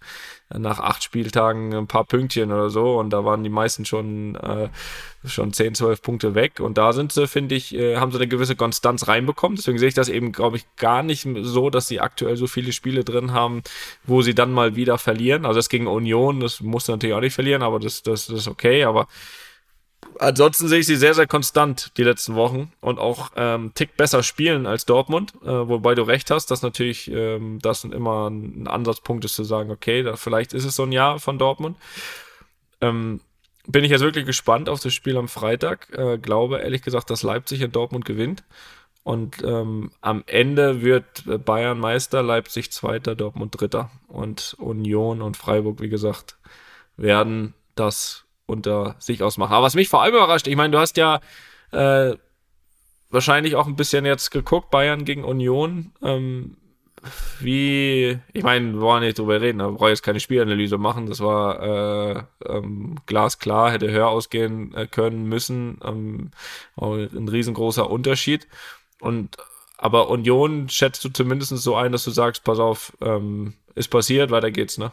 nach acht Spieltagen ein paar Pünktchen oder so und da waren die meisten schon, äh, schon 10, 12 Punkte weg und da sind sie, finde ich, äh, haben sie eine gewisse Konstanz reinbekommen. Deswegen sehe ich das eben, glaube ich, gar nicht so, dass sie aktuell so viele Spiele drin haben, wo sie dann mal wieder verlieren. Also das gegen Union, das musste natürlich auch nicht verlieren, aber das, das, das ist okay, aber Ansonsten sehe ich sie sehr, sehr konstant die letzten Wochen und auch ähm, Tick besser spielen als Dortmund, äh, wobei du recht hast, dass natürlich ähm, das immer ein Ansatzpunkt ist zu sagen, okay, da vielleicht ist es so ein Jahr von Dortmund. Ähm, bin ich jetzt wirklich gespannt auf das Spiel am Freitag. Äh, glaube ehrlich gesagt, dass Leipzig in Dortmund gewinnt. Und ähm, am Ende wird Bayern Meister, Leipzig Zweiter, Dortmund Dritter. Und Union und Freiburg, wie gesagt, werden das unter sich ausmachen. Aber was mich vor allem überrascht, ich meine, du hast ja äh, wahrscheinlich auch ein bisschen jetzt geguckt, Bayern gegen Union. Ähm, wie, ich meine, wir wollen nicht drüber reden, da brauche ich jetzt keine Spielanalyse machen. Das war äh, ähm, glasklar, hätte höher ausgehen äh, können müssen. Ähm, ein riesengroßer Unterschied. Und aber Union schätzt du zumindest so ein, dass du sagst, pass auf, ähm, ist passiert, weiter geht's, ne?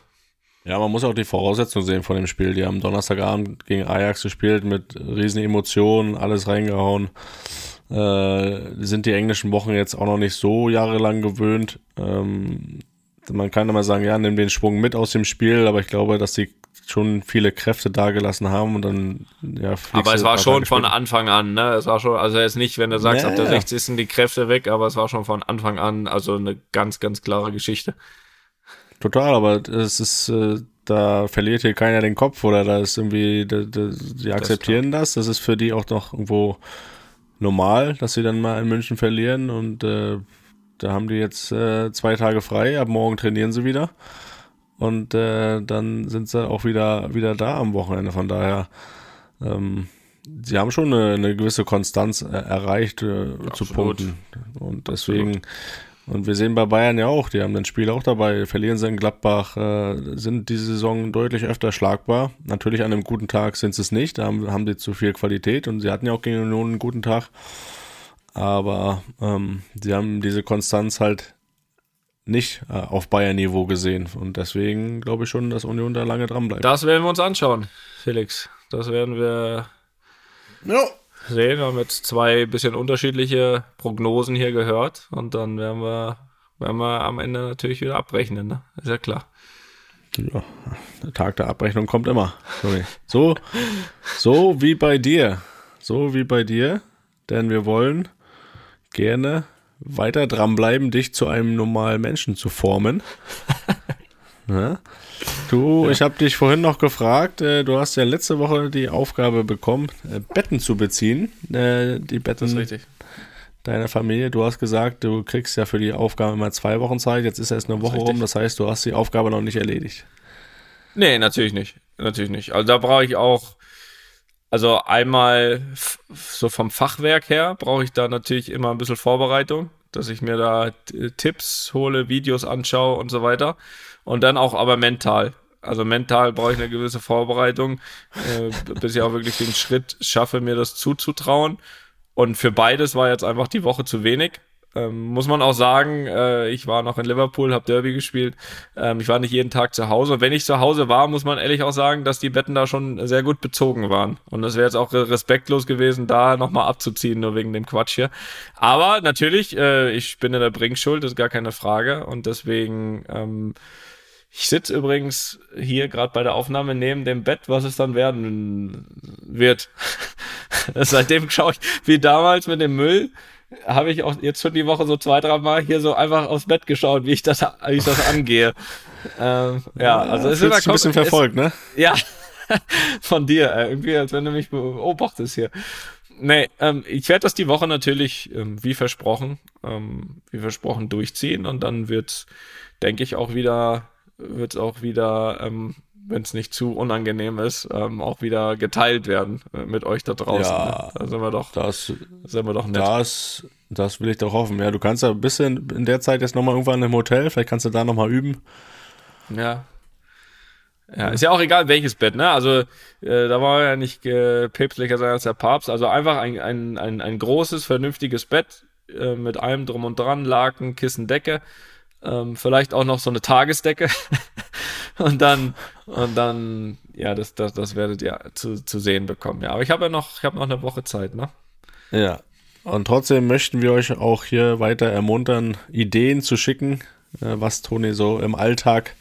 Ja, man muss auch die Voraussetzungen sehen von dem Spiel. Die haben Donnerstagabend gegen Ajax gespielt mit riesen Emotionen, alles reingehauen. Äh, sind die englischen Wochen jetzt auch noch nicht so jahrelang gewöhnt. Ähm, man kann immer sagen, ja, nimm den Schwung mit aus dem Spiel, aber ich glaube, dass die schon viele Kräfte dagelassen haben und dann ja aber es war schon von Anfang an ne es war schon also jetzt nicht wenn du sagst nee, ab der 60 sind die Kräfte weg aber es war schon von Anfang an also eine ganz ganz klare Geschichte Total, aber es ist, äh, da verliert hier keiner den Kopf oder da ist irgendwie, da, da, die akzeptieren das, das, das ist für die auch noch irgendwo normal, dass sie dann mal in München verlieren und äh, da haben die jetzt äh, zwei Tage frei, ab morgen trainieren sie wieder und äh, dann sind sie auch wieder, wieder da am Wochenende, von daher ähm, sie haben schon eine, eine gewisse Konstanz äh, erreicht äh, zu Punkten. Und deswegen Absolut und wir sehen bei Bayern ja auch, die haben ein Spiel auch dabei, verlieren sie in Gladbach, äh, sind diese Saison deutlich öfter schlagbar. Natürlich an einem guten Tag sind sie es nicht, da haben, haben sie zu viel Qualität und sie hatten ja auch gegen Union einen guten Tag. Aber ähm, sie haben diese Konstanz halt nicht äh, auf Bayern-Niveau gesehen. Und deswegen glaube ich schon, dass Union da lange dran bleibt. Das werden wir uns anschauen, Felix. Das werden wir. Ja sehen. Wir haben jetzt zwei bisschen unterschiedliche Prognosen hier gehört und dann werden wir, werden wir am Ende natürlich wieder abrechnen, ne? Ist ja klar. Ja, der Tag der Abrechnung kommt immer. Sorry. So, so wie bei dir. So wie bei dir. Denn wir wollen gerne weiter dranbleiben, dich zu einem normalen Menschen zu formen. Ja? Du, ja. ich habe dich vorhin noch gefragt, äh, du hast ja letzte Woche die Aufgabe bekommen, äh, Betten zu beziehen. Äh, die Betten deiner Familie. Du hast gesagt, du kriegst ja für die Aufgabe immer zwei Wochen Zeit. Jetzt ist erst eine Woche rum, das heißt, du hast die Aufgabe noch nicht erledigt. Nee, natürlich nicht. Natürlich nicht. Also da brauche ich auch, also einmal so vom Fachwerk her, brauche ich da natürlich immer ein bisschen Vorbereitung, dass ich mir da Tipps hole, Videos anschaue und so weiter. Und dann auch aber mental. Also mental brauche ich eine gewisse Vorbereitung, äh, bis ich auch wirklich den Schritt schaffe, mir das zuzutrauen. Und für beides war jetzt einfach die Woche zu wenig. Ähm, muss man auch sagen, äh, ich war noch in Liverpool, habe Derby gespielt. Ähm, ich war nicht jeden Tag zu Hause. Und wenn ich zu Hause war, muss man ehrlich auch sagen, dass die Betten da schon sehr gut bezogen waren. Und das wäre jetzt auch respektlos gewesen, da nochmal abzuziehen, nur wegen dem Quatsch hier. Aber natürlich, äh, ich bin in der Bringschuld, ist gar keine Frage. Und deswegen, ähm, ich sitze übrigens hier gerade bei der Aufnahme neben dem Bett, was es dann werden wird. Seitdem schaue ich, wie damals mit dem Müll, habe ich auch jetzt schon die Woche so zwei, drei Mal hier so einfach aufs Bett geschaut, wie ich das, wie ich das angehe. ähm, ja, also es ist immer ein bisschen verfolgt, ne? Ja, von dir, äh, irgendwie, als wenn du mich beobachtest hier. Nee, ähm, ich werde das die Woche natürlich, ähm, wie versprochen, ähm, wie versprochen durchziehen und dann wird, denke ich, auch wieder, wird auch wieder ähm, wenn es nicht zu unangenehm ist, ähm, auch wieder geteilt werden äh, mit euch da draußen. Ja, ne? Da sind wir doch, das, sind wir doch nett. Das, das will ich doch hoffen. Ja, du kannst ja ein bisschen in der Zeit jetzt nochmal irgendwann im Hotel, vielleicht kannst du da nochmal üben. Ja. Ja, ist ja auch egal, welches Bett, ne? Also, äh, da war ja nicht äh, päpstlicher sein als der Papst. Also einfach ein, ein, ein, ein großes, vernünftiges Bett äh, mit allem drum und dran, Laken, Kissen, Decke. Ähm, vielleicht auch noch so eine Tagesdecke. und dann, und dann, ja, das, das, das werdet ihr zu, zu sehen bekommen. Ja, aber ich habe ja noch, ich habe noch eine Woche Zeit, ne? Ja. Und trotzdem möchten wir euch auch hier weiter ermuntern, Ideen zu schicken, äh, was Toni so im Alltag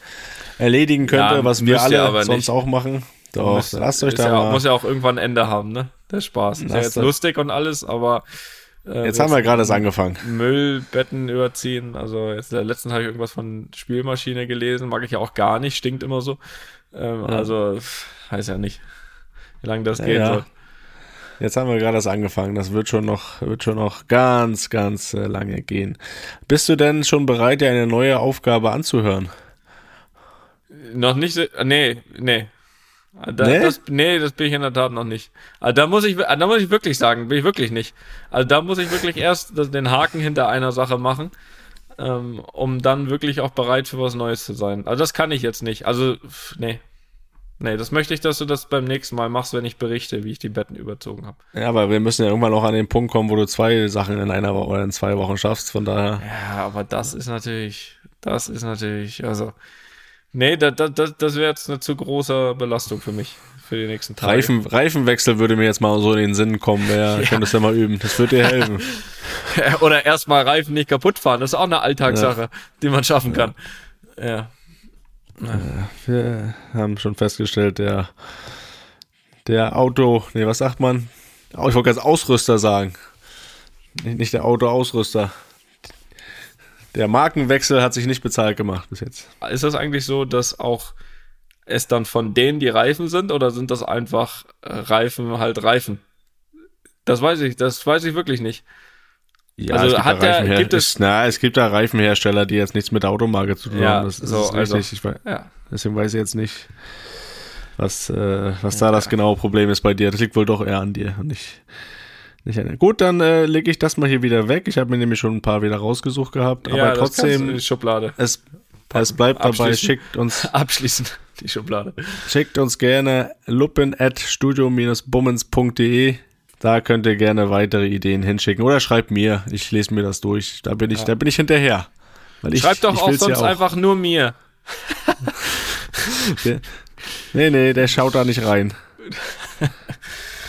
erledigen könnte, ja, was wir alle sonst nicht. auch machen. Doch, müsst, lasst euch da ja. Muss ja auch irgendwann ein Ende haben, ne? Der Spaß. Ist ja jetzt lustig und alles, aber äh, jetzt haben wir gerade angefangen. Müllbetten überziehen. Also jetzt letztens habe ich irgendwas von Spielmaschine gelesen. Mag ich ja auch gar nicht. Stinkt immer so. Ähm, ja. Also weiß ja nicht, wie lange das ja, gehen ja. Jetzt haben wir gerade das angefangen. Das wird schon noch, wird schon noch ganz, ganz äh, lange gehen. Bist du denn schon bereit, dir eine neue Aufgabe anzuhören? Noch nicht, nee, nee, da, nee? Das, nee, das bin ich in der Tat noch nicht. Also da muss ich, da muss ich wirklich sagen, bin ich wirklich nicht. Also da muss ich wirklich erst den Haken hinter einer Sache machen, ähm, um dann wirklich auch bereit für was Neues zu sein. Also das kann ich jetzt nicht. Also, nee. Nee, das möchte ich, dass du das beim nächsten Mal machst, wenn ich berichte, wie ich die Betten überzogen habe. Ja, aber wir müssen ja irgendwann auch an den Punkt kommen, wo du zwei Sachen in einer Woche oder in zwei Wochen schaffst, von daher. Ja, aber das ist natürlich, das ist natürlich, also, Nee, da, da, das, wäre jetzt eine zu große Belastung für mich, für die nächsten Tage. Reifen, Reifenwechsel würde mir jetzt mal so in den Sinn kommen. Ja, ja. könntest du ja mal üben. Das würde dir helfen. Oder erstmal Reifen nicht kaputt fahren. Das ist auch eine Alltagssache, ja. die man schaffen kann. Ja. ja. Wir haben schon festgestellt, der, der Auto, nee, was sagt man? Ich wollte ganz Ausrüster sagen. Nicht der Autoausrüster. Der Markenwechsel hat sich nicht bezahlt gemacht bis jetzt. Ist das eigentlich so, dass auch es dann von denen die Reifen sind oder sind das einfach äh, Reifen halt Reifen? Das weiß ich, das weiß ich wirklich nicht. Ja, also hat der, gibt es, na, es gibt da Reifenhersteller, die jetzt nichts mit der Automarke zu tun ja, haben. Das ist so, also, richtig. Ich weiß, ja. Deswegen weiß ich jetzt nicht, was, äh, was da das genaue Problem ist bei dir. Das liegt wohl doch eher an dir und nicht nicht eine. Gut, dann äh, lege ich das mal hier wieder weg. Ich habe mir nämlich schon ein paar wieder rausgesucht gehabt, ja, aber trotzdem. Schublade. Es, es bleibt dabei, schickt uns. Abschließen die Schublade. Schickt uns gerne luppen at studio-bummens.de. Da könnt ihr gerne weitere Ideen hinschicken. Oder schreibt mir. Ich lese mir das durch. Da bin ich, ja. da bin ich hinterher. Weil Schreibt ich, doch ich auch sonst ja auch. einfach nur mir. der, nee, nee, der schaut da nicht rein.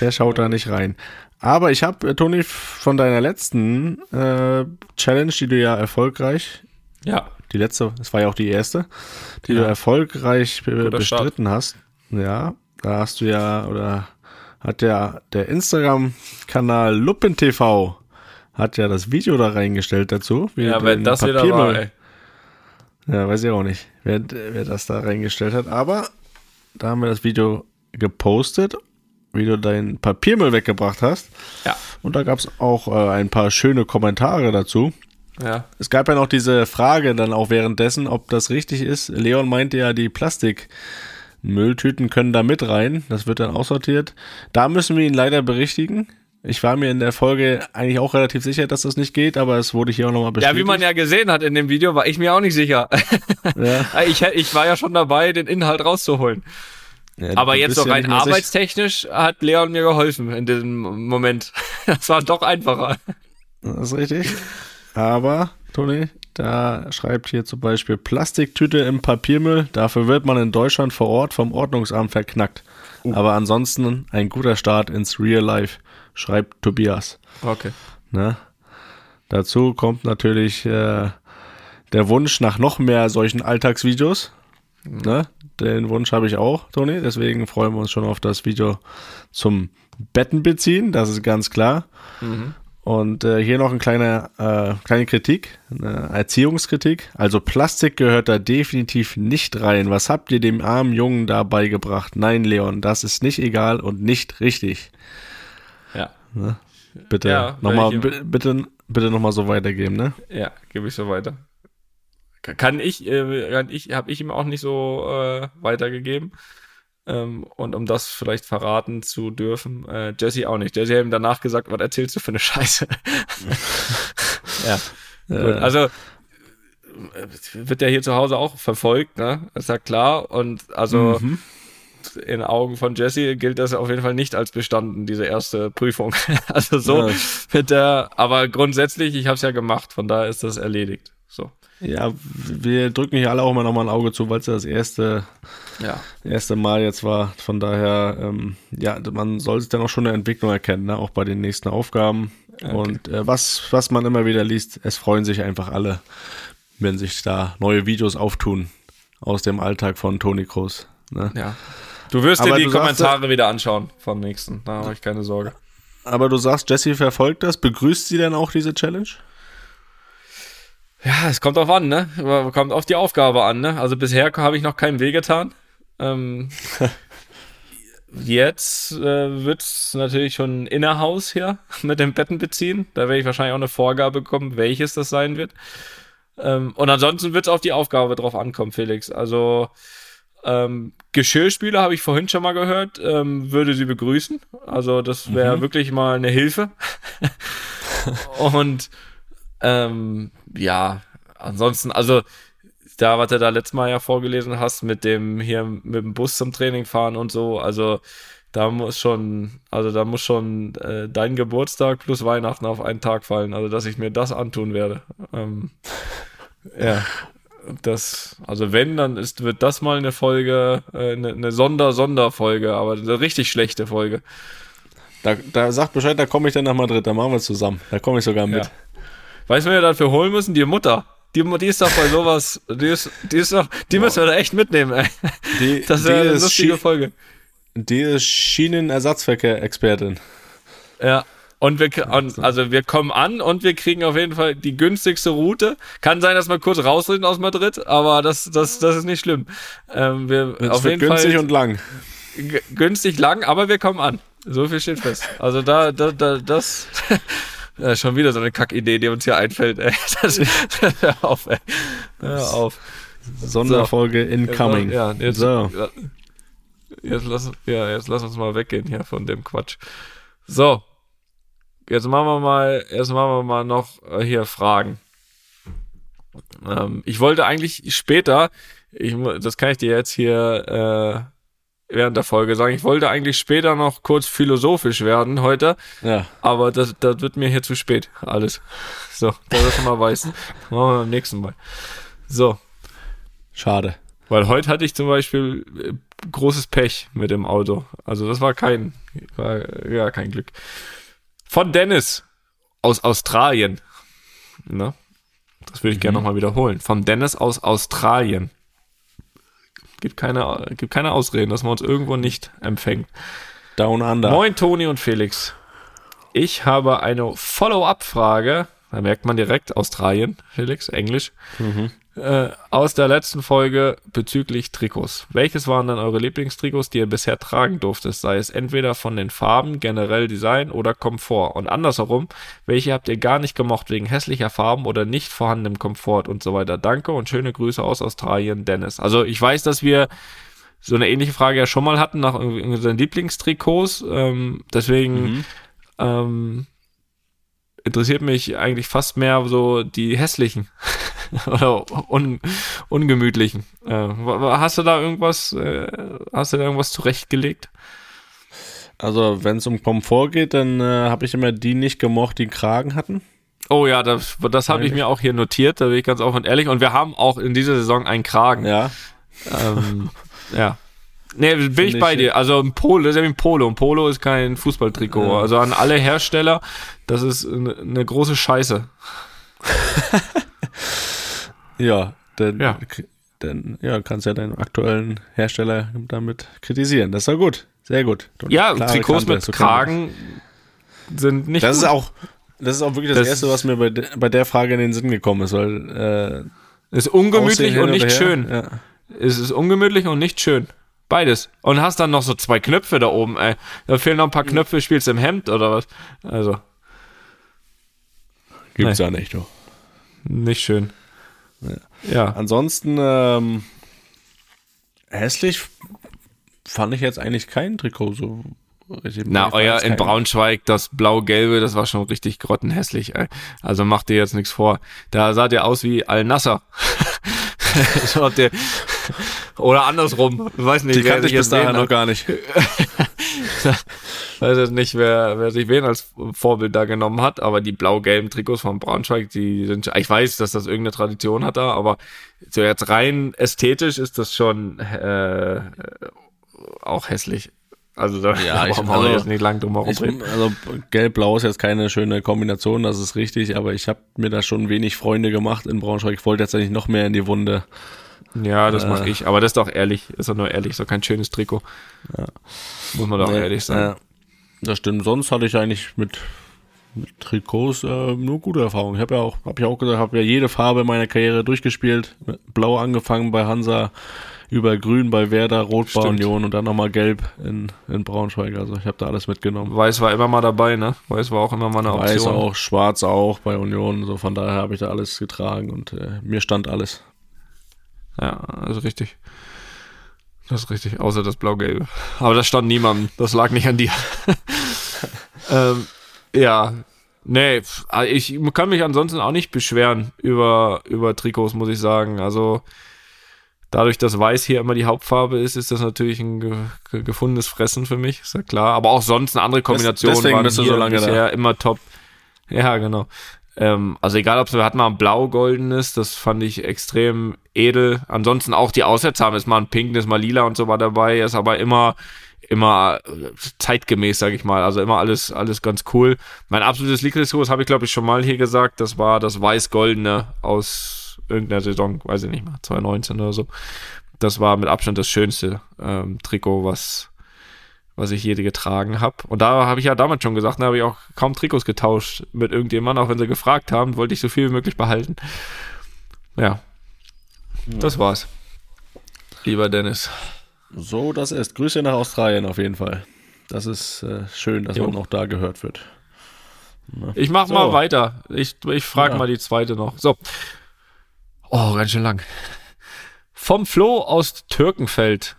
Der schaut da nicht rein. Aber ich habe, äh, Toni, von deiner letzten äh, Challenge, die du ja erfolgreich, ja, die letzte, das war ja auch die erste, die ja. du erfolgreich be bestritten Start. hast. Ja, da hast du ja, oder hat ja der Instagram-Kanal LuppenTV hat ja das Video da reingestellt dazu. ja, wenn das wieder war, ey. Ja, weiß ich auch nicht, wer, wer das da reingestellt hat. Aber da haben wir das Video gepostet wie du deinen Papiermüll weggebracht hast. Ja. Und da gab es auch äh, ein paar schöne Kommentare dazu. Ja. Es gab ja noch diese Frage dann auch währenddessen, ob das richtig ist. Leon meinte ja, die Plastikmülltüten können da mit rein. Das wird dann aussortiert. Da müssen wir ihn leider berichtigen. Ich war mir in der Folge eigentlich auch relativ sicher, dass das nicht geht, aber es wurde hier auch nochmal bestätigt. Ja, wie man ja gesehen hat in dem Video, war ich mir auch nicht sicher. Ja. ich, ich war ja schon dabei, den Inhalt rauszuholen. Ja, aber jetzt so rein ja arbeitstechnisch hat Leon mir geholfen in diesem Moment. Das war doch einfacher. Das ist richtig. Aber, Toni, da schreibt hier zum Beispiel Plastiktüte im Papiermüll. Dafür wird man in Deutschland vor Ort vom Ordnungsamt verknackt. Uh. Aber ansonsten ein guter Start ins Real Life, schreibt Tobias. Okay. Ne? Dazu kommt natürlich äh, der Wunsch nach noch mehr solchen Alltagsvideos. Ne? Den Wunsch habe ich auch, Toni. Deswegen freuen wir uns schon auf das Video zum Betten beziehen. Das ist ganz klar. Mhm. Und äh, hier noch eine kleine, äh, kleine Kritik, eine Erziehungskritik. Also Plastik gehört da definitiv nicht rein. Was habt ihr dem armen Jungen da beigebracht? Nein, Leon, das ist nicht egal und nicht richtig. Ja. Ne? Bitte ja, nochmal, bitte, bitte nochmal so weitergeben, ne? Ja, gebe ich so weiter. Kann ich, äh, kann ich, habe ich ihm auch nicht so äh, weitergegeben. Ähm, und um das vielleicht verraten zu dürfen, äh, Jesse auch nicht. Jesse hat ihm danach gesagt, was erzählst du für eine Scheiße? ja. Gut. Also äh, wird der hier zu Hause auch verfolgt, ne? ist ja klar. Und also mhm. in Augen von Jesse gilt das auf jeden Fall nicht als bestanden, diese erste Prüfung. also so ja. mit der, aber grundsätzlich, ich habe es ja gemacht, von daher ist das erledigt. So. Ja, wir drücken hier alle auch mal nochmal ein Auge zu, weil es ja das erste, ja. erste Mal jetzt war. Von daher, ähm, ja, man soll sich dann auch schon eine Entwicklung erkennen, ne? auch bei den nächsten Aufgaben. Okay. Und äh, was, was man immer wieder liest, es freuen sich einfach alle, wenn sich da neue Videos auftun aus dem Alltag von Toni Kroos. Ne? Ja. Du wirst aber dir die Kommentare sagst, wieder anschauen vom nächsten, da habe ich keine Sorge. Aber du sagst, Jesse verfolgt das. Begrüßt sie denn auch diese Challenge? Ja, es kommt drauf an, ne? Kommt auf die Aufgabe an, ne? Also bisher habe ich noch keinen Weh getan. Ähm, jetzt äh, wird es natürlich schon Innerhaus hier mit dem Betten beziehen. Da werde ich wahrscheinlich auch eine Vorgabe bekommen, welches das sein wird. Ähm, und ansonsten wird es auf die Aufgabe drauf ankommen, Felix. Also ähm, Geschirrspüler habe ich vorhin schon mal gehört, ähm, würde sie begrüßen. Also das wäre mhm. wirklich mal eine Hilfe. und ähm, ja, ansonsten, also da, was du da letztes Mal ja vorgelesen hast, mit dem hier mit dem Bus zum Training fahren und so, also da muss schon, also da muss schon äh, dein Geburtstag plus Weihnachten auf einen Tag fallen, also dass ich mir das antun werde. Ähm, ja, das, also wenn, dann ist, wird das mal eine Folge, äh, eine, eine Sonder-Sonderfolge, aber eine richtig schlechte Folge. Da, da sagt Bescheid, da komme ich dann nach Madrid, da machen wir es zusammen. Da komme ich sogar mit. Ja. Weißt du, wer wir dafür holen müssen? Die Mutter. Die, die ist doch bei sowas, die ist, die ist doch, die müssen wir da echt mitnehmen, ey. Die, das ist eine lustige Folge. Die ist Schienenersatzverkehr-Expertin. Ja. Und wir, und, also wir kommen an und wir kriegen auf jeden Fall die günstigste Route. Kann sein, dass wir kurz rausreden aus Madrid, aber das, das, das ist nicht schlimm. Ähm, wir, auf jeden günstig Fall, und lang. Günstig lang, aber wir kommen an. So viel steht fest. Also da, da, da das, Ja, schon wieder so eine Kackidee, die uns hier einfällt, ey. Das, hör auf, ey. Hör auf. Sonderfolge so. incoming. Ja, jetzt, so. jetzt, lass, ja, jetzt lass uns mal weggehen hier von dem Quatsch. So. Jetzt machen wir mal, jetzt machen wir mal noch äh, hier Fragen. Ähm, ich wollte eigentlich später, ich, das kann ich dir jetzt hier äh, während der Folge sagen. Ich wollte eigentlich später noch kurz philosophisch werden heute. Ja. Aber das, das wird mir hier zu spät. Alles. So, dass du schon mal weißt. Machen wir beim nächsten Mal. So. Schade. Weil heute hatte ich zum Beispiel äh, großes Pech mit dem Auto. Also das war kein, war, ja, kein Glück. Von Dennis aus Australien. Ne? Das würde ich mhm. gerne nochmal wiederholen. Von Dennis aus Australien. Gibt keine, gibt keine Ausreden, dass man uns irgendwo nicht empfängt. Down Under. Moin, Toni und Felix. Ich habe eine Follow-up-Frage. Da merkt man direkt Australien, Felix, Englisch. Mhm äh, aus der letzten Folge bezüglich Trikots. Welches waren dann eure Lieblingstrikots, die ihr bisher tragen durftet? Sei es entweder von den Farben, generell Design oder Komfort. Und andersherum, welche habt ihr gar nicht gemocht wegen hässlicher Farben oder nicht vorhandenem Komfort und so weiter? Danke und schöne Grüße aus Australien, Dennis. Also ich weiß, dass wir so eine ähnliche Frage ja schon mal hatten nach unseren Lieblingstrikots. Ähm, deswegen mhm. ähm, interessiert mich eigentlich fast mehr so die hässlichen oder un, ungemütlichen. Äh, hast du da irgendwas, äh, hast du da irgendwas zurechtgelegt? Also, wenn es um Komfort geht, dann äh, habe ich immer die nicht gemocht, die Kragen hatten. Oh ja, das, das habe ich mir auch hier notiert, da bin ich ganz offen und ehrlich. Und wir haben auch in dieser Saison einen Kragen. Ja. Ähm, ja. Nee, bin Find ich bei ich, dir. Also ein Polo, das ist ja wie ein Polo. Ein Polo ist kein Fußballtrikot. Ja. Also an alle Hersteller, das ist eine, eine große Scheiße. ja, dann, ja. dann ja, kannst ja deinen aktuellen Hersteller damit kritisieren. Das ist ja gut. Sehr gut. Und ja, Trikots Kante, mit so Kragen sind nicht Das gut. ist auch das ist auch wirklich das, das Erste, was mir bei, de, bei der Frage in den Sinn gekommen ist, weil äh, ist ungemütlich und nicht schön. Ja. Es ist ungemütlich und nicht schön. Beides. Und hast dann noch so zwei Knöpfe da oben, ey. Da fehlen noch ein paar Knöpfe, spielst du im Hemd oder was? Also. Gibt's ja nicht, du. Nicht schön. Ja. Ansonsten, ähm, hässlich fand ich jetzt eigentlich kein Trikot so. Na, euer in Braunschweig, das blau-gelbe, das war schon richtig grottenhässlich. Ey. Also macht dir jetzt nichts vor. Da sah der aus wie Al-Nasser. oder andersrum. Ich weiß nicht, Die kannte ich bis dahin noch gar nicht. weiß jetzt nicht, wer, wer sich wen als Vorbild da genommen hat, aber die blau-gelben Trikots von Braunschweig, die sind, ich weiß, dass das irgendeine Tradition hat da, aber so jetzt rein ästhetisch ist das schon äh, auch hässlich. Also da ja, ich, also, jetzt nicht lang drum ich, Also gelb-blau ist jetzt keine schöne Kombination, das ist richtig, aber ich habe mir da schon wenig Freunde gemacht in Braunschweig. Ich wollte jetzt eigentlich noch mehr in die Wunde. Ja, das äh, mache ich. Aber das ist doch ehrlich, ist doch nur ehrlich, so kein schönes Trikot. Ja. Muss man doch nee, ehrlich sein. Ja, das stimmt. Sonst hatte ich eigentlich mit, mit Trikots äh, nur gute Erfahrungen. Ich habe ja auch, habe ich auch gesagt, habe ja jede Farbe meiner Karriere durchgespielt. Blau angefangen bei Hansa, über Grün bei Werder, Rot bei Union und dann nochmal Gelb in, in Braunschweig. Also ich habe da alles mitgenommen. Weiß war immer mal dabei, ne? Weiß war auch immer mal eine Option. Weiß auch, Schwarz auch bei Union. So von daher habe ich da alles getragen und äh, mir stand alles. Ja, also richtig. Das ist richtig, außer das Blau-Gelbe. Aber das stand niemandem. Das lag nicht an dir. ähm, ja, nee, ich kann mich ansonsten auch nicht beschweren über, über Trikots, muss ich sagen. Also, Dadurch, dass Weiß hier immer die Hauptfarbe ist, ist das natürlich ein ge gefundenes Fressen für mich, ist ja klar. Aber auch sonst eine andere Kombination Deswegen waren du so lange bisher da. immer top. Ja, genau. Ähm, also egal, ob es, hatten mal ein blau-goldenes, das fand ich extrem edel. Ansonsten auch die Aussätze haben, ist mal ein pink, ist mal lila und so war dabei, ist aber immer immer zeitgemäß, sage ich mal. Also immer alles, alles ganz cool. Mein absolutes Lieblingskurs habe ich, glaube ich, schon mal hier gesagt. Das war das weiß-goldene aus irgendeiner Saison, weiß ich nicht mehr, 2019 oder so. Das war mit Abstand das schönste ähm, Trikot, was, was ich je getragen habe. Und da habe ich ja damals schon gesagt, da habe ich auch kaum Trikots getauscht mit irgendjemandem, auch wenn sie gefragt haben, wollte ich so viel wie möglich behalten. Ja, das war's. Lieber Dennis. So, das ist. Grüße nach Australien auf jeden Fall. Das ist äh, schön, dass jo. man auch da gehört wird. Na. Ich mach so. mal weiter. Ich, ich frage ja. mal die zweite noch. So, Oh, ganz schön lang. Vom Flo aus Türkenfeld.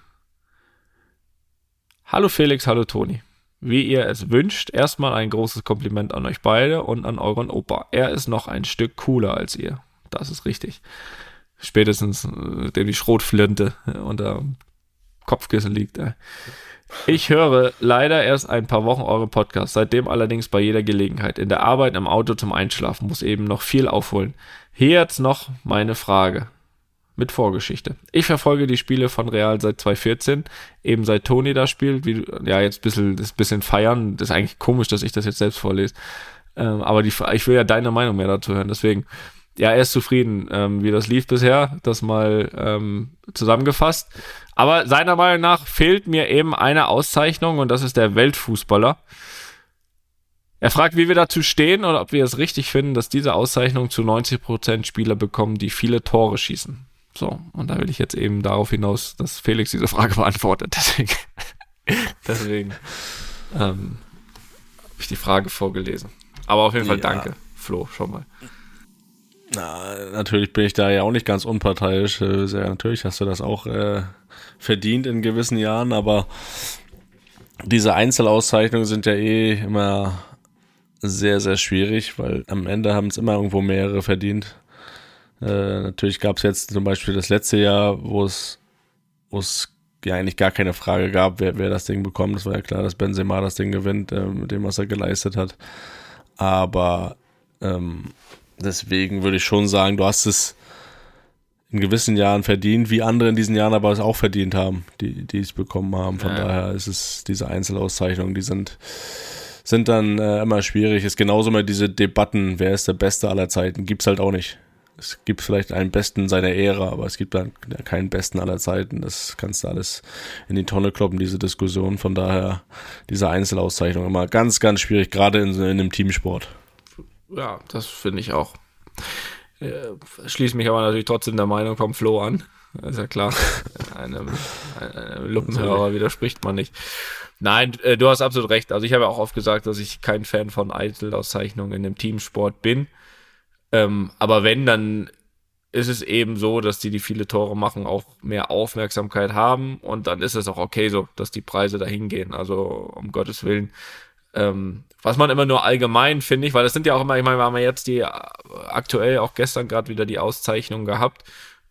Hallo Felix, hallo Toni. Wie ihr es wünscht, erstmal ein großes Kompliment an euch beide und an euren Opa. Er ist noch ein Stück cooler als ihr. Das ist richtig. Spätestens, dem die Schrotflinte unter Kopfkissen liegt. Ich höre leider erst ein paar Wochen euren Podcast, seitdem allerdings bei jeder Gelegenheit. In der Arbeit, im Auto zum Einschlafen, muss eben noch viel aufholen. Hier jetzt noch meine Frage mit Vorgeschichte. Ich verfolge die Spiele von Real seit 2014, eben seit Toni da spielt, wie ja jetzt ein bisschen, das bisschen feiern, das ist eigentlich komisch, dass ich das jetzt selbst vorlese, ähm, aber die, ich will ja deine Meinung mehr dazu hören, deswegen, ja, er ist zufrieden, ähm, wie das lief bisher, das mal ähm, zusammengefasst, aber seiner Meinung nach fehlt mir eben eine Auszeichnung und das ist der Weltfußballer. Er fragt, wie wir dazu stehen und ob wir es richtig finden, dass diese Auszeichnung zu 90% Spieler bekommen, die viele Tore schießen. So, und da will ich jetzt eben darauf hinaus, dass Felix diese Frage beantwortet. Deswegen, deswegen ähm, habe ich die Frage vorgelesen. Aber auf jeden Fall ja. danke, Flo, schon mal. Na, natürlich bin ich da ja auch nicht ganz unparteiisch. Äh, sehr, natürlich hast du das auch äh, verdient in gewissen Jahren, aber diese Einzelauszeichnungen sind ja eh immer sehr, sehr schwierig, weil am Ende haben es immer irgendwo mehrere verdient. Äh, natürlich gab es jetzt zum Beispiel das letzte Jahr, wo es, wo es ja eigentlich gar keine Frage gab, wer, wer das Ding bekommt. Es war ja klar, dass Benzema das Ding gewinnt, äh, mit dem, was er geleistet hat. Aber ähm, deswegen würde ich schon sagen, du hast es in gewissen Jahren verdient, wie andere in diesen Jahren aber es auch verdient haben, die, die es bekommen haben. Von ja. daher ist es diese Einzelauszeichnungen, die sind, sind dann äh, immer schwierig. Ist genauso mal diese Debatten, wer ist der Beste aller Zeiten, gibt's halt auch nicht. Es gibt vielleicht einen Besten seiner Ära, aber es gibt dann keinen Besten aller Zeiten. Das kannst du alles in die Tonne kloppen, diese Diskussion. Von daher diese Einzelauszeichnung immer ganz, ganz schwierig, gerade in, in einem Teamsport. Ja, das finde ich auch. Äh, schließe mich aber natürlich trotzdem der Meinung vom Flo an. ist ja klar. einem, einem Luppenhörer widerspricht man nicht. Nein, äh, du hast absolut recht. Also ich habe ja auch oft gesagt, dass ich kein Fan von Einzelauszeichnungen in dem Teamsport bin. Ähm, aber wenn, dann ist es eben so, dass die, die viele Tore machen, auch mehr Aufmerksamkeit haben und dann ist es auch okay so, dass die Preise dahin gehen. Also um Gottes Willen. Ähm, was man immer nur allgemein finde ich, weil das sind ja auch immer, ich meine, wir haben ja jetzt die aktuell auch gestern gerade wieder die Auszeichnung gehabt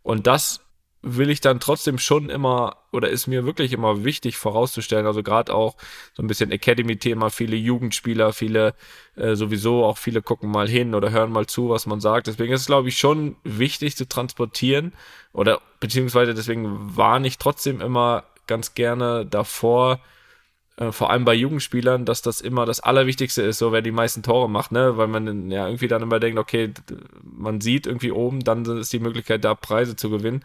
und das will ich dann trotzdem schon immer oder ist mir wirklich immer wichtig vorauszustellen, also gerade auch so ein bisschen Academy-Thema, viele Jugendspieler, viele äh, sowieso auch viele gucken mal hin oder hören mal zu, was man sagt. Deswegen ist es, glaube ich, schon wichtig zu transportieren oder beziehungsweise deswegen warne ich trotzdem immer ganz gerne davor, äh, vor allem bei Jugendspielern, dass das immer das Allerwichtigste ist, so wer die meisten Tore macht, ne? Weil man ja irgendwie dann immer denkt, okay, man sieht irgendwie oben, dann ist die Möglichkeit da Preise zu gewinnen.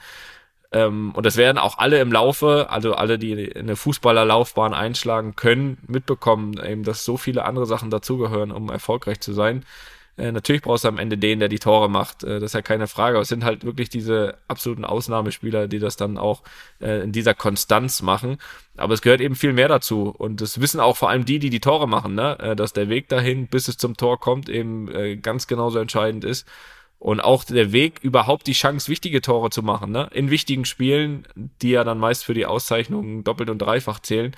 Ähm, und das werden auch alle im Laufe, also alle, die eine Fußballerlaufbahn einschlagen können, mitbekommen, eben, dass so viele andere Sachen dazugehören, um erfolgreich zu sein. Äh, natürlich brauchst du am Ende den, der die Tore macht. Äh, das ist ja keine Frage. Aber es sind halt wirklich diese absoluten Ausnahmespieler, die das dann auch äh, in dieser Konstanz machen. Aber es gehört eben viel mehr dazu. Und das wissen auch vor allem die, die die Tore machen, ne? Äh, dass der Weg dahin, bis es zum Tor kommt, eben äh, ganz genauso entscheidend ist. Und auch der Weg, überhaupt die Chance, wichtige Tore zu machen, ne? in wichtigen Spielen, die ja dann meist für die Auszeichnungen doppelt und dreifach zählen,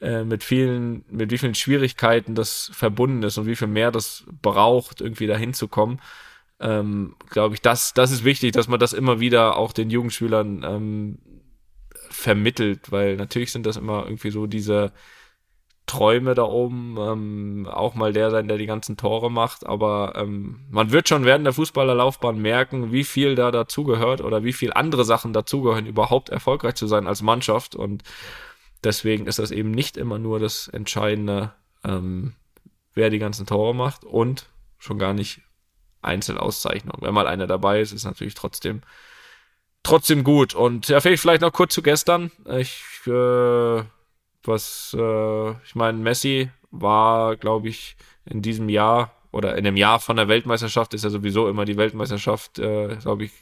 äh, mit vielen, mit wie vielen Schwierigkeiten das verbunden ist und wie viel mehr das braucht, irgendwie dahin zu kommen. Ähm, glaube ich, das, das ist wichtig, dass man das immer wieder auch den Jugendspielern ähm, vermittelt, weil natürlich sind das immer irgendwie so diese, Träume da oben, ähm, auch mal der sein, der die ganzen Tore macht. Aber ähm, man wird schon während der Fußballerlaufbahn merken, wie viel da dazugehört oder wie viel andere Sachen dazugehören, überhaupt erfolgreich zu sein als Mannschaft. Und deswegen ist das eben nicht immer nur das Entscheidende, ähm, wer die ganzen Tore macht und schon gar nicht Einzelauszeichnung. Wenn mal einer dabei ist, ist natürlich trotzdem trotzdem gut. Und ja, vielleicht noch kurz zu gestern. Ich äh, was, äh, ich meine, Messi war, glaube ich, in diesem Jahr oder in dem Jahr von der Weltmeisterschaft ist ja sowieso immer die Weltmeisterschaft, äh, glaube ich,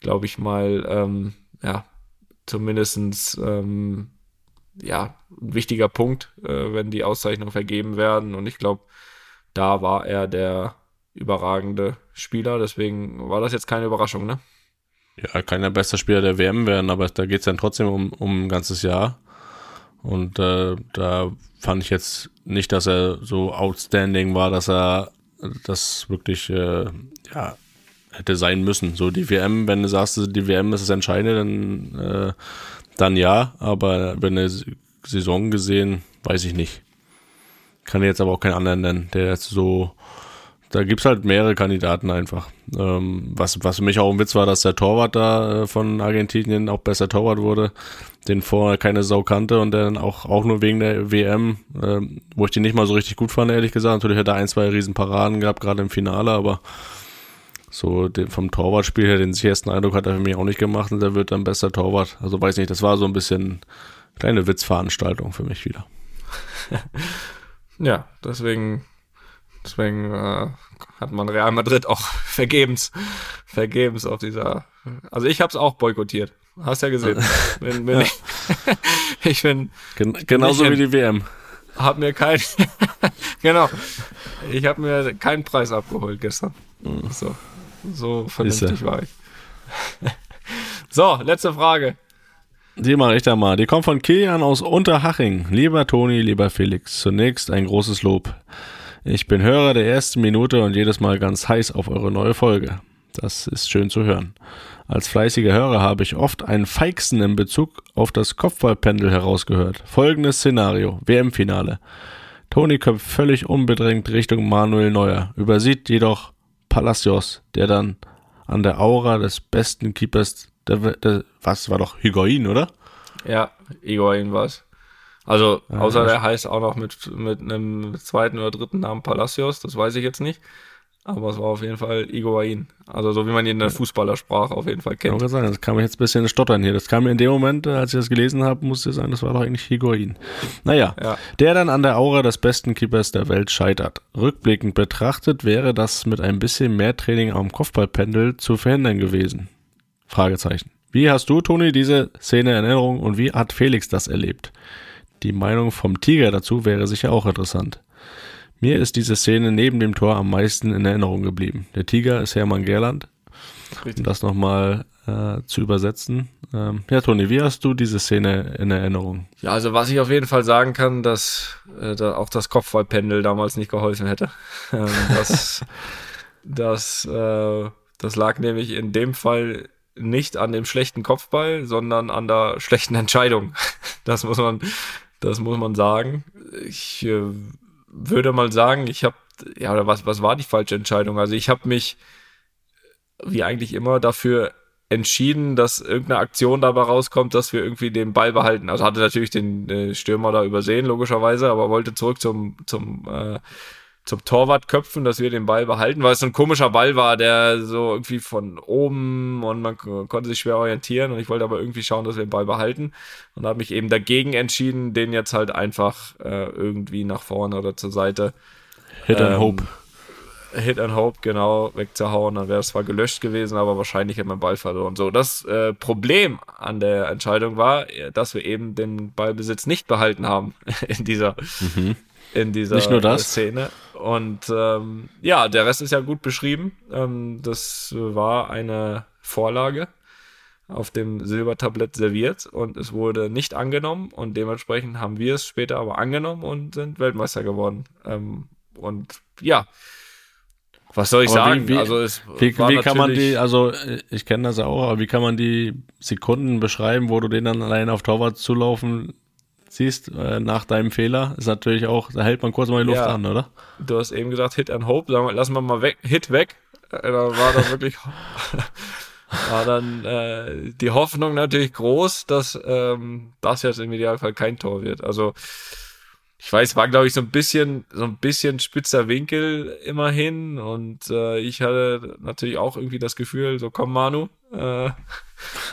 glaube ich mal, ähm, ja, zumindestens ähm, ja, ein wichtiger Punkt, äh, wenn die Auszeichnungen vergeben werden. Und ich glaube, da war er der überragende Spieler. Deswegen war das jetzt keine Überraschung, ne? Ja, kann der beste Spieler der WM werden, aber da geht es dann trotzdem um, um ein ganzes Jahr. Und äh, da fand ich jetzt nicht, dass er so outstanding war, dass er das wirklich äh, ja, hätte sein müssen. So die WM, wenn du sagst, die WM ist das Entscheidende, dann, äh, dann ja, aber über eine Saison gesehen, weiß ich nicht. Kann jetzt aber auch keinen anderen nennen, der jetzt so da gibt's halt mehrere Kandidaten einfach. Ähm, was, was für mich auch ein Witz war, dass der Torwart da äh, von Argentinien auch besser Torwart wurde, den vorher keine Sau kannte und dann auch, auch nur wegen der WM, äh, wo ich den nicht mal so richtig gut fand, ehrlich gesagt. Natürlich hat er ein, zwei riesen Paraden gehabt, gerade im Finale, aber so den, vom Torwartspiel her, den sichersten Eindruck hat er für mich auch nicht gemacht und der wird dann besser Torwart. Also weiß nicht, das war so ein bisschen kleine Witzveranstaltung für mich wieder. ja, deswegen Deswegen äh, hat man Real Madrid auch vergebens, vergebens auf dieser. Also ich habe es auch boykottiert. Hast ja gesehen. Bin, bin ja. Ich, ich bin Gen genauso wie die WM. Hab mir kein genau. Ich habe mir keinen Preis abgeholt gestern. Mhm. So, so vernünftig war ich. so, letzte Frage. Die mache ich da mal. Die kommt von Kilian aus Unterhaching. Lieber Toni, lieber Felix, zunächst ein großes Lob. Ich bin Hörer der ersten Minute und jedes Mal ganz heiß auf eure neue Folge. Das ist schön zu hören. Als fleißiger Hörer habe ich oft einen Feixen in Bezug auf das Kopfballpendel herausgehört. Folgendes Szenario: WM-Finale. Toni köpft völlig unbedrängt Richtung Manuel Neuer, übersieht jedoch Palacios, der dann an der Aura des besten Keepers der, der was war doch Higuain, oder? Ja, Higuain war es. Also, außer der heißt auch noch mit, mit einem zweiten oder dritten Namen Palacios, das weiß ich jetzt nicht. Aber es war auf jeden Fall Higuain. Also so wie man ihn in der Fußballersprache auf jeden Fall kennt. Ich sagen, das kam mir jetzt ein bisschen stottern hier. Das kam mir in dem Moment, als ich das gelesen habe, musste ich sagen, das war doch eigentlich Higuain. Naja, ja. der dann an der Aura des besten Keepers der Welt scheitert. Rückblickend betrachtet wäre das mit ein bisschen mehr Training am Kopfballpendel zu verhindern gewesen. Fragezeichen. Wie hast du, Toni, diese Szene in Erinnerung und wie hat Felix das erlebt? Die Meinung vom Tiger dazu wäre sicher auch interessant. Mir ist diese Szene neben dem Tor am meisten in Erinnerung geblieben. Der Tiger ist Hermann Gerland. Richtig. Um das nochmal äh, zu übersetzen. Ähm, ja, Toni, wie hast du diese Szene in Erinnerung? Ja, also was ich auf jeden Fall sagen kann, dass äh, da auch das Kopfballpendel damals nicht geholfen hätte. Ähm, das, das, äh, das lag nämlich in dem Fall nicht an dem schlechten Kopfball, sondern an der schlechten Entscheidung. Das muss man, das muss man sagen. Ich äh, würde mal sagen, ich habe, ja, oder was, was war die falsche Entscheidung? Also ich habe mich, wie eigentlich immer, dafür entschieden, dass irgendeine Aktion dabei rauskommt, dass wir irgendwie den Ball behalten. Also hatte natürlich den äh, Stürmer da übersehen, logischerweise, aber wollte zurück zum, zum, äh, zum Torwart köpfen, dass wir den Ball behalten, weil es so ein komischer Ball war, der so irgendwie von oben und man konnte sich schwer orientieren und ich wollte aber irgendwie schauen, dass wir den Ball behalten und habe mich eben dagegen entschieden, den jetzt halt einfach äh, irgendwie nach vorne oder zur Seite Hit and ähm, Hope. Hit and Hope, genau, wegzuhauen, dann wäre es zwar gelöscht gewesen, aber wahrscheinlich hätte man Ball verloren. So, das äh, Problem an der Entscheidung war, dass wir eben den Ballbesitz nicht behalten haben in dieser, mhm. in dieser. Szene. Und ähm, ja, der Rest ist ja gut beschrieben. Ähm, das war eine Vorlage auf dem Silbertablett serviert und es wurde nicht angenommen und dementsprechend haben wir es später aber angenommen und sind Weltmeister geworden. Ähm, und ja, was soll ich aber sagen? Wie, wie, also es wie, wie kann man die, also ich kenne das auch, aber wie kann man die Sekunden beschreiben, wo du den dann allein auf Torwart zulaufen siehst, äh, nach deinem Fehler, ist natürlich auch, da hält man kurz mal die Luft ja, an, oder? Du hast eben gesagt, Hit and Hope, sagen wir, lassen wir mal weg, Hit weg. Äh, da war dann wirklich, war dann äh, die Hoffnung natürlich groß, dass ähm, das jetzt im Idealfall kein Tor wird. Also ich weiß, war glaube ich so ein bisschen, so ein bisschen spitzer Winkel immerhin und äh, ich hatte natürlich auch irgendwie das Gefühl, so komm Manu, äh,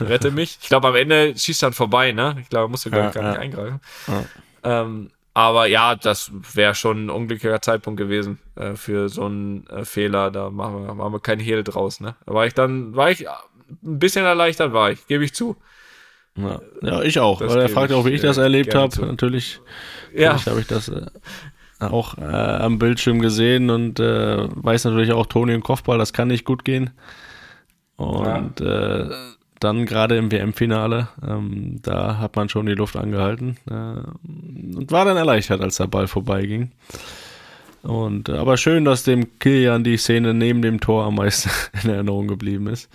rette mich. Ich glaube am Ende schießt dann vorbei, ne? Ich glaube, musste ja, gar ja. nicht eingreifen. Ja. Ähm, aber ja, das wäre schon ein unglücklicher Zeitpunkt gewesen äh, für so einen äh, Fehler. Da machen wir, machen wir kein Hehl draus, ne? Da war ich dann, war ich ein bisschen erleichtert, war ich, gebe ich zu. Ja, ja ich auch. Das weil er fragt auch, wie ich das äh, erlebt habe. Natürlich, ja. habe ich das äh, auch äh, am Bildschirm gesehen und äh, weiß natürlich auch, Toni und Kopfball, das kann nicht gut gehen. Und ja. äh, dann gerade im WM-Finale, ähm, da hat man schon die Luft angehalten äh, und war dann erleichtert, als der Ball vorbeiging. Und äh, aber schön, dass dem Kilian die Szene neben dem Tor am meisten in Erinnerung geblieben ist.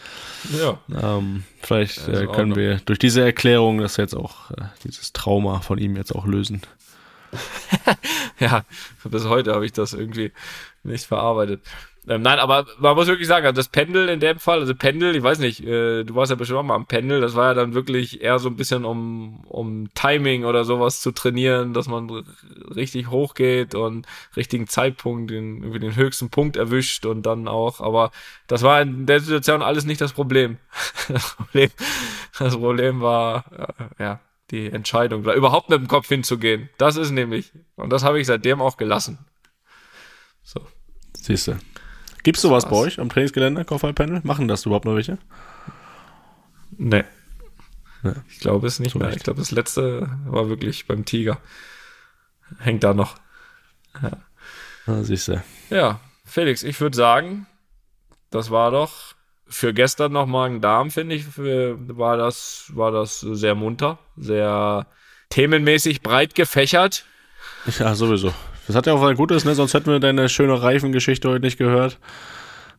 Ja. Ähm, vielleicht äh, können wir durch diese Erklärung das jetzt auch, äh, dieses Trauma von ihm jetzt auch lösen. ja, bis heute habe ich das irgendwie nicht verarbeitet. Ähm, nein, aber man muss wirklich sagen, also das Pendel in dem Fall, also Pendel, ich weiß nicht, äh, du warst ja bestimmt auch mal am Pendel, das war ja dann wirklich eher so ein bisschen um, um Timing oder sowas zu trainieren, dass man richtig hoch geht und richtigen Zeitpunkt, den, irgendwie den höchsten Punkt erwischt und dann auch, aber das war in der Situation alles nicht das Problem. das Problem, das Problem war, äh, ja, die Entscheidung, da überhaupt mit dem Kopf hinzugehen. Das ist nämlich, und das habe ich seitdem auch gelassen. So. Siehst du. Gibt es sowas bei euch am Trainingsgelände, Kopfballpanel? Machen das überhaupt noch welche? Nee. nee. Ich glaube es nicht so mehr. Nicht. Ich glaube, das letzte war wirklich beim Tiger. Hängt da noch. Ja. Ah, siehst du. Ja, Felix, ich würde sagen, das war doch für gestern noch Magen-Darm, finde ich, für, war das, war das sehr munter, sehr themenmäßig breit gefächert. Ja, sowieso. Das hat ja auch was Gutes, ne? Sonst hätten wir deine schöne Reifengeschichte heute nicht gehört.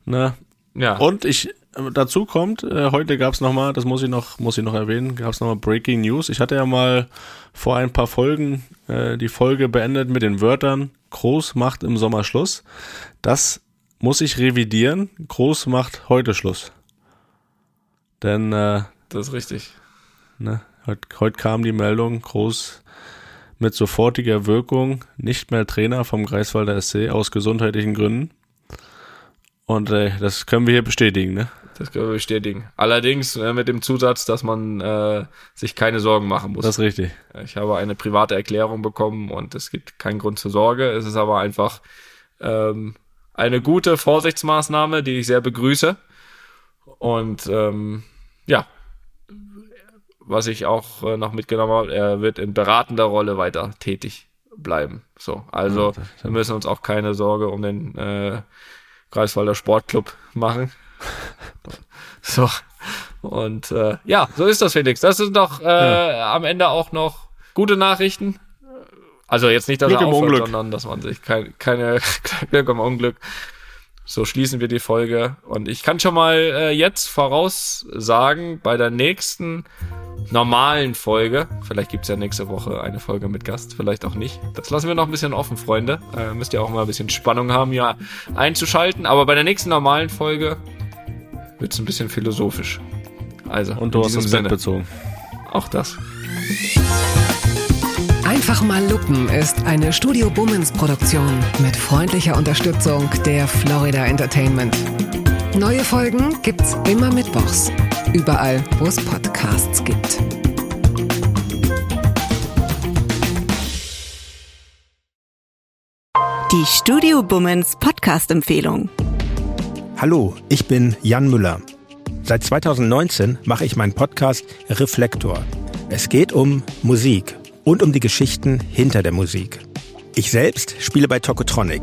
Ne? Ja. Und ich, dazu kommt, äh, heute gab's noch mal, das muss ich noch, muss ich noch erwähnen, gab's noch mal Breaking News. Ich hatte ja mal vor ein paar Folgen äh, die Folge beendet mit den Wörtern Groß macht im Sommer Schluss. Das muss ich revidieren. Groß macht heute Schluss. Denn äh, das ist richtig. Ne, heute, heute kam die Meldung, Groß mit sofortiger Wirkung, nicht mehr Trainer vom Greifswalder SC aus gesundheitlichen Gründen. Und äh, das können wir hier bestätigen, ne? Das können wir bestätigen. Allerdings äh, mit dem Zusatz, dass man äh, sich keine Sorgen machen muss. Das ist richtig. Ich habe eine private Erklärung bekommen und es gibt keinen Grund zur Sorge. Es ist aber einfach ähm, eine gute Vorsichtsmaßnahme, die ich sehr begrüße. Und ähm, ja, was ich auch äh, noch mitgenommen habe, er wird in beratender Rolle weiter tätig bleiben. So, also ja, wir müssen uns auch keine Sorge um den äh, Greifswalder Sportclub machen. so. Und äh, ja, so ist das, Felix. Das sind doch äh, ja. am Ende auch noch gute Nachrichten. Also jetzt nicht, dass Glück er aufhört, Unglück. sondern dass man sich keine, keine Glück im Unglück. So schließen wir die Folge. Und ich kann schon mal äh, jetzt voraussagen, bei der nächsten normalen Folge, vielleicht gibt's ja nächste Woche eine Folge mit Gast, vielleicht auch nicht. Das lassen wir noch ein bisschen offen, Freunde. Äh, müsst ihr auch mal ein bisschen Spannung haben, ja einzuschalten. Aber bei der nächsten normalen Folge wird's ein bisschen philosophisch. Also, Und du in hast das Sinne, Bett bezogen. auch das. Einfach mal lupen ist eine Studio Bummens Produktion mit freundlicher Unterstützung der Florida Entertainment. Neue Folgen gibt's immer mittwochs. Überall, wo es Podcasts gibt. Die Studio Bummens Podcast-Empfehlung. Hallo, ich bin Jan Müller. Seit 2019 mache ich meinen Podcast Reflektor. Es geht um Musik und um die Geschichten hinter der Musik. Ich selbst spiele bei Tokotronic.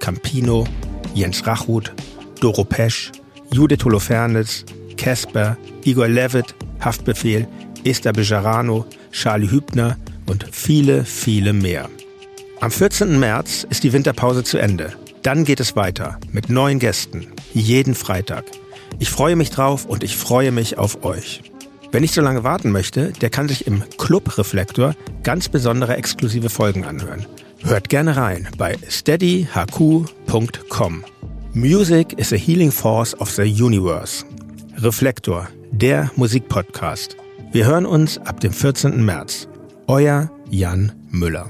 Campino, Jens Rachut, Doro Pesch, Judith Holofernes, Casper, Igor Levitt, Haftbefehl, Esther Bejarano, Charlie Hübner und viele, viele mehr. Am 14. März ist die Winterpause zu Ende. Dann geht es weiter mit neuen Gästen, jeden Freitag. Ich freue mich drauf und ich freue mich auf euch. Wer nicht so lange warten möchte, der kann sich im Club Reflektor ganz besondere exklusive Folgen anhören. Hört gerne rein bei steadyhq.com. Music is a healing force of the universe. Reflektor, der Musikpodcast. Wir hören uns ab dem 14. März. Euer Jan Müller.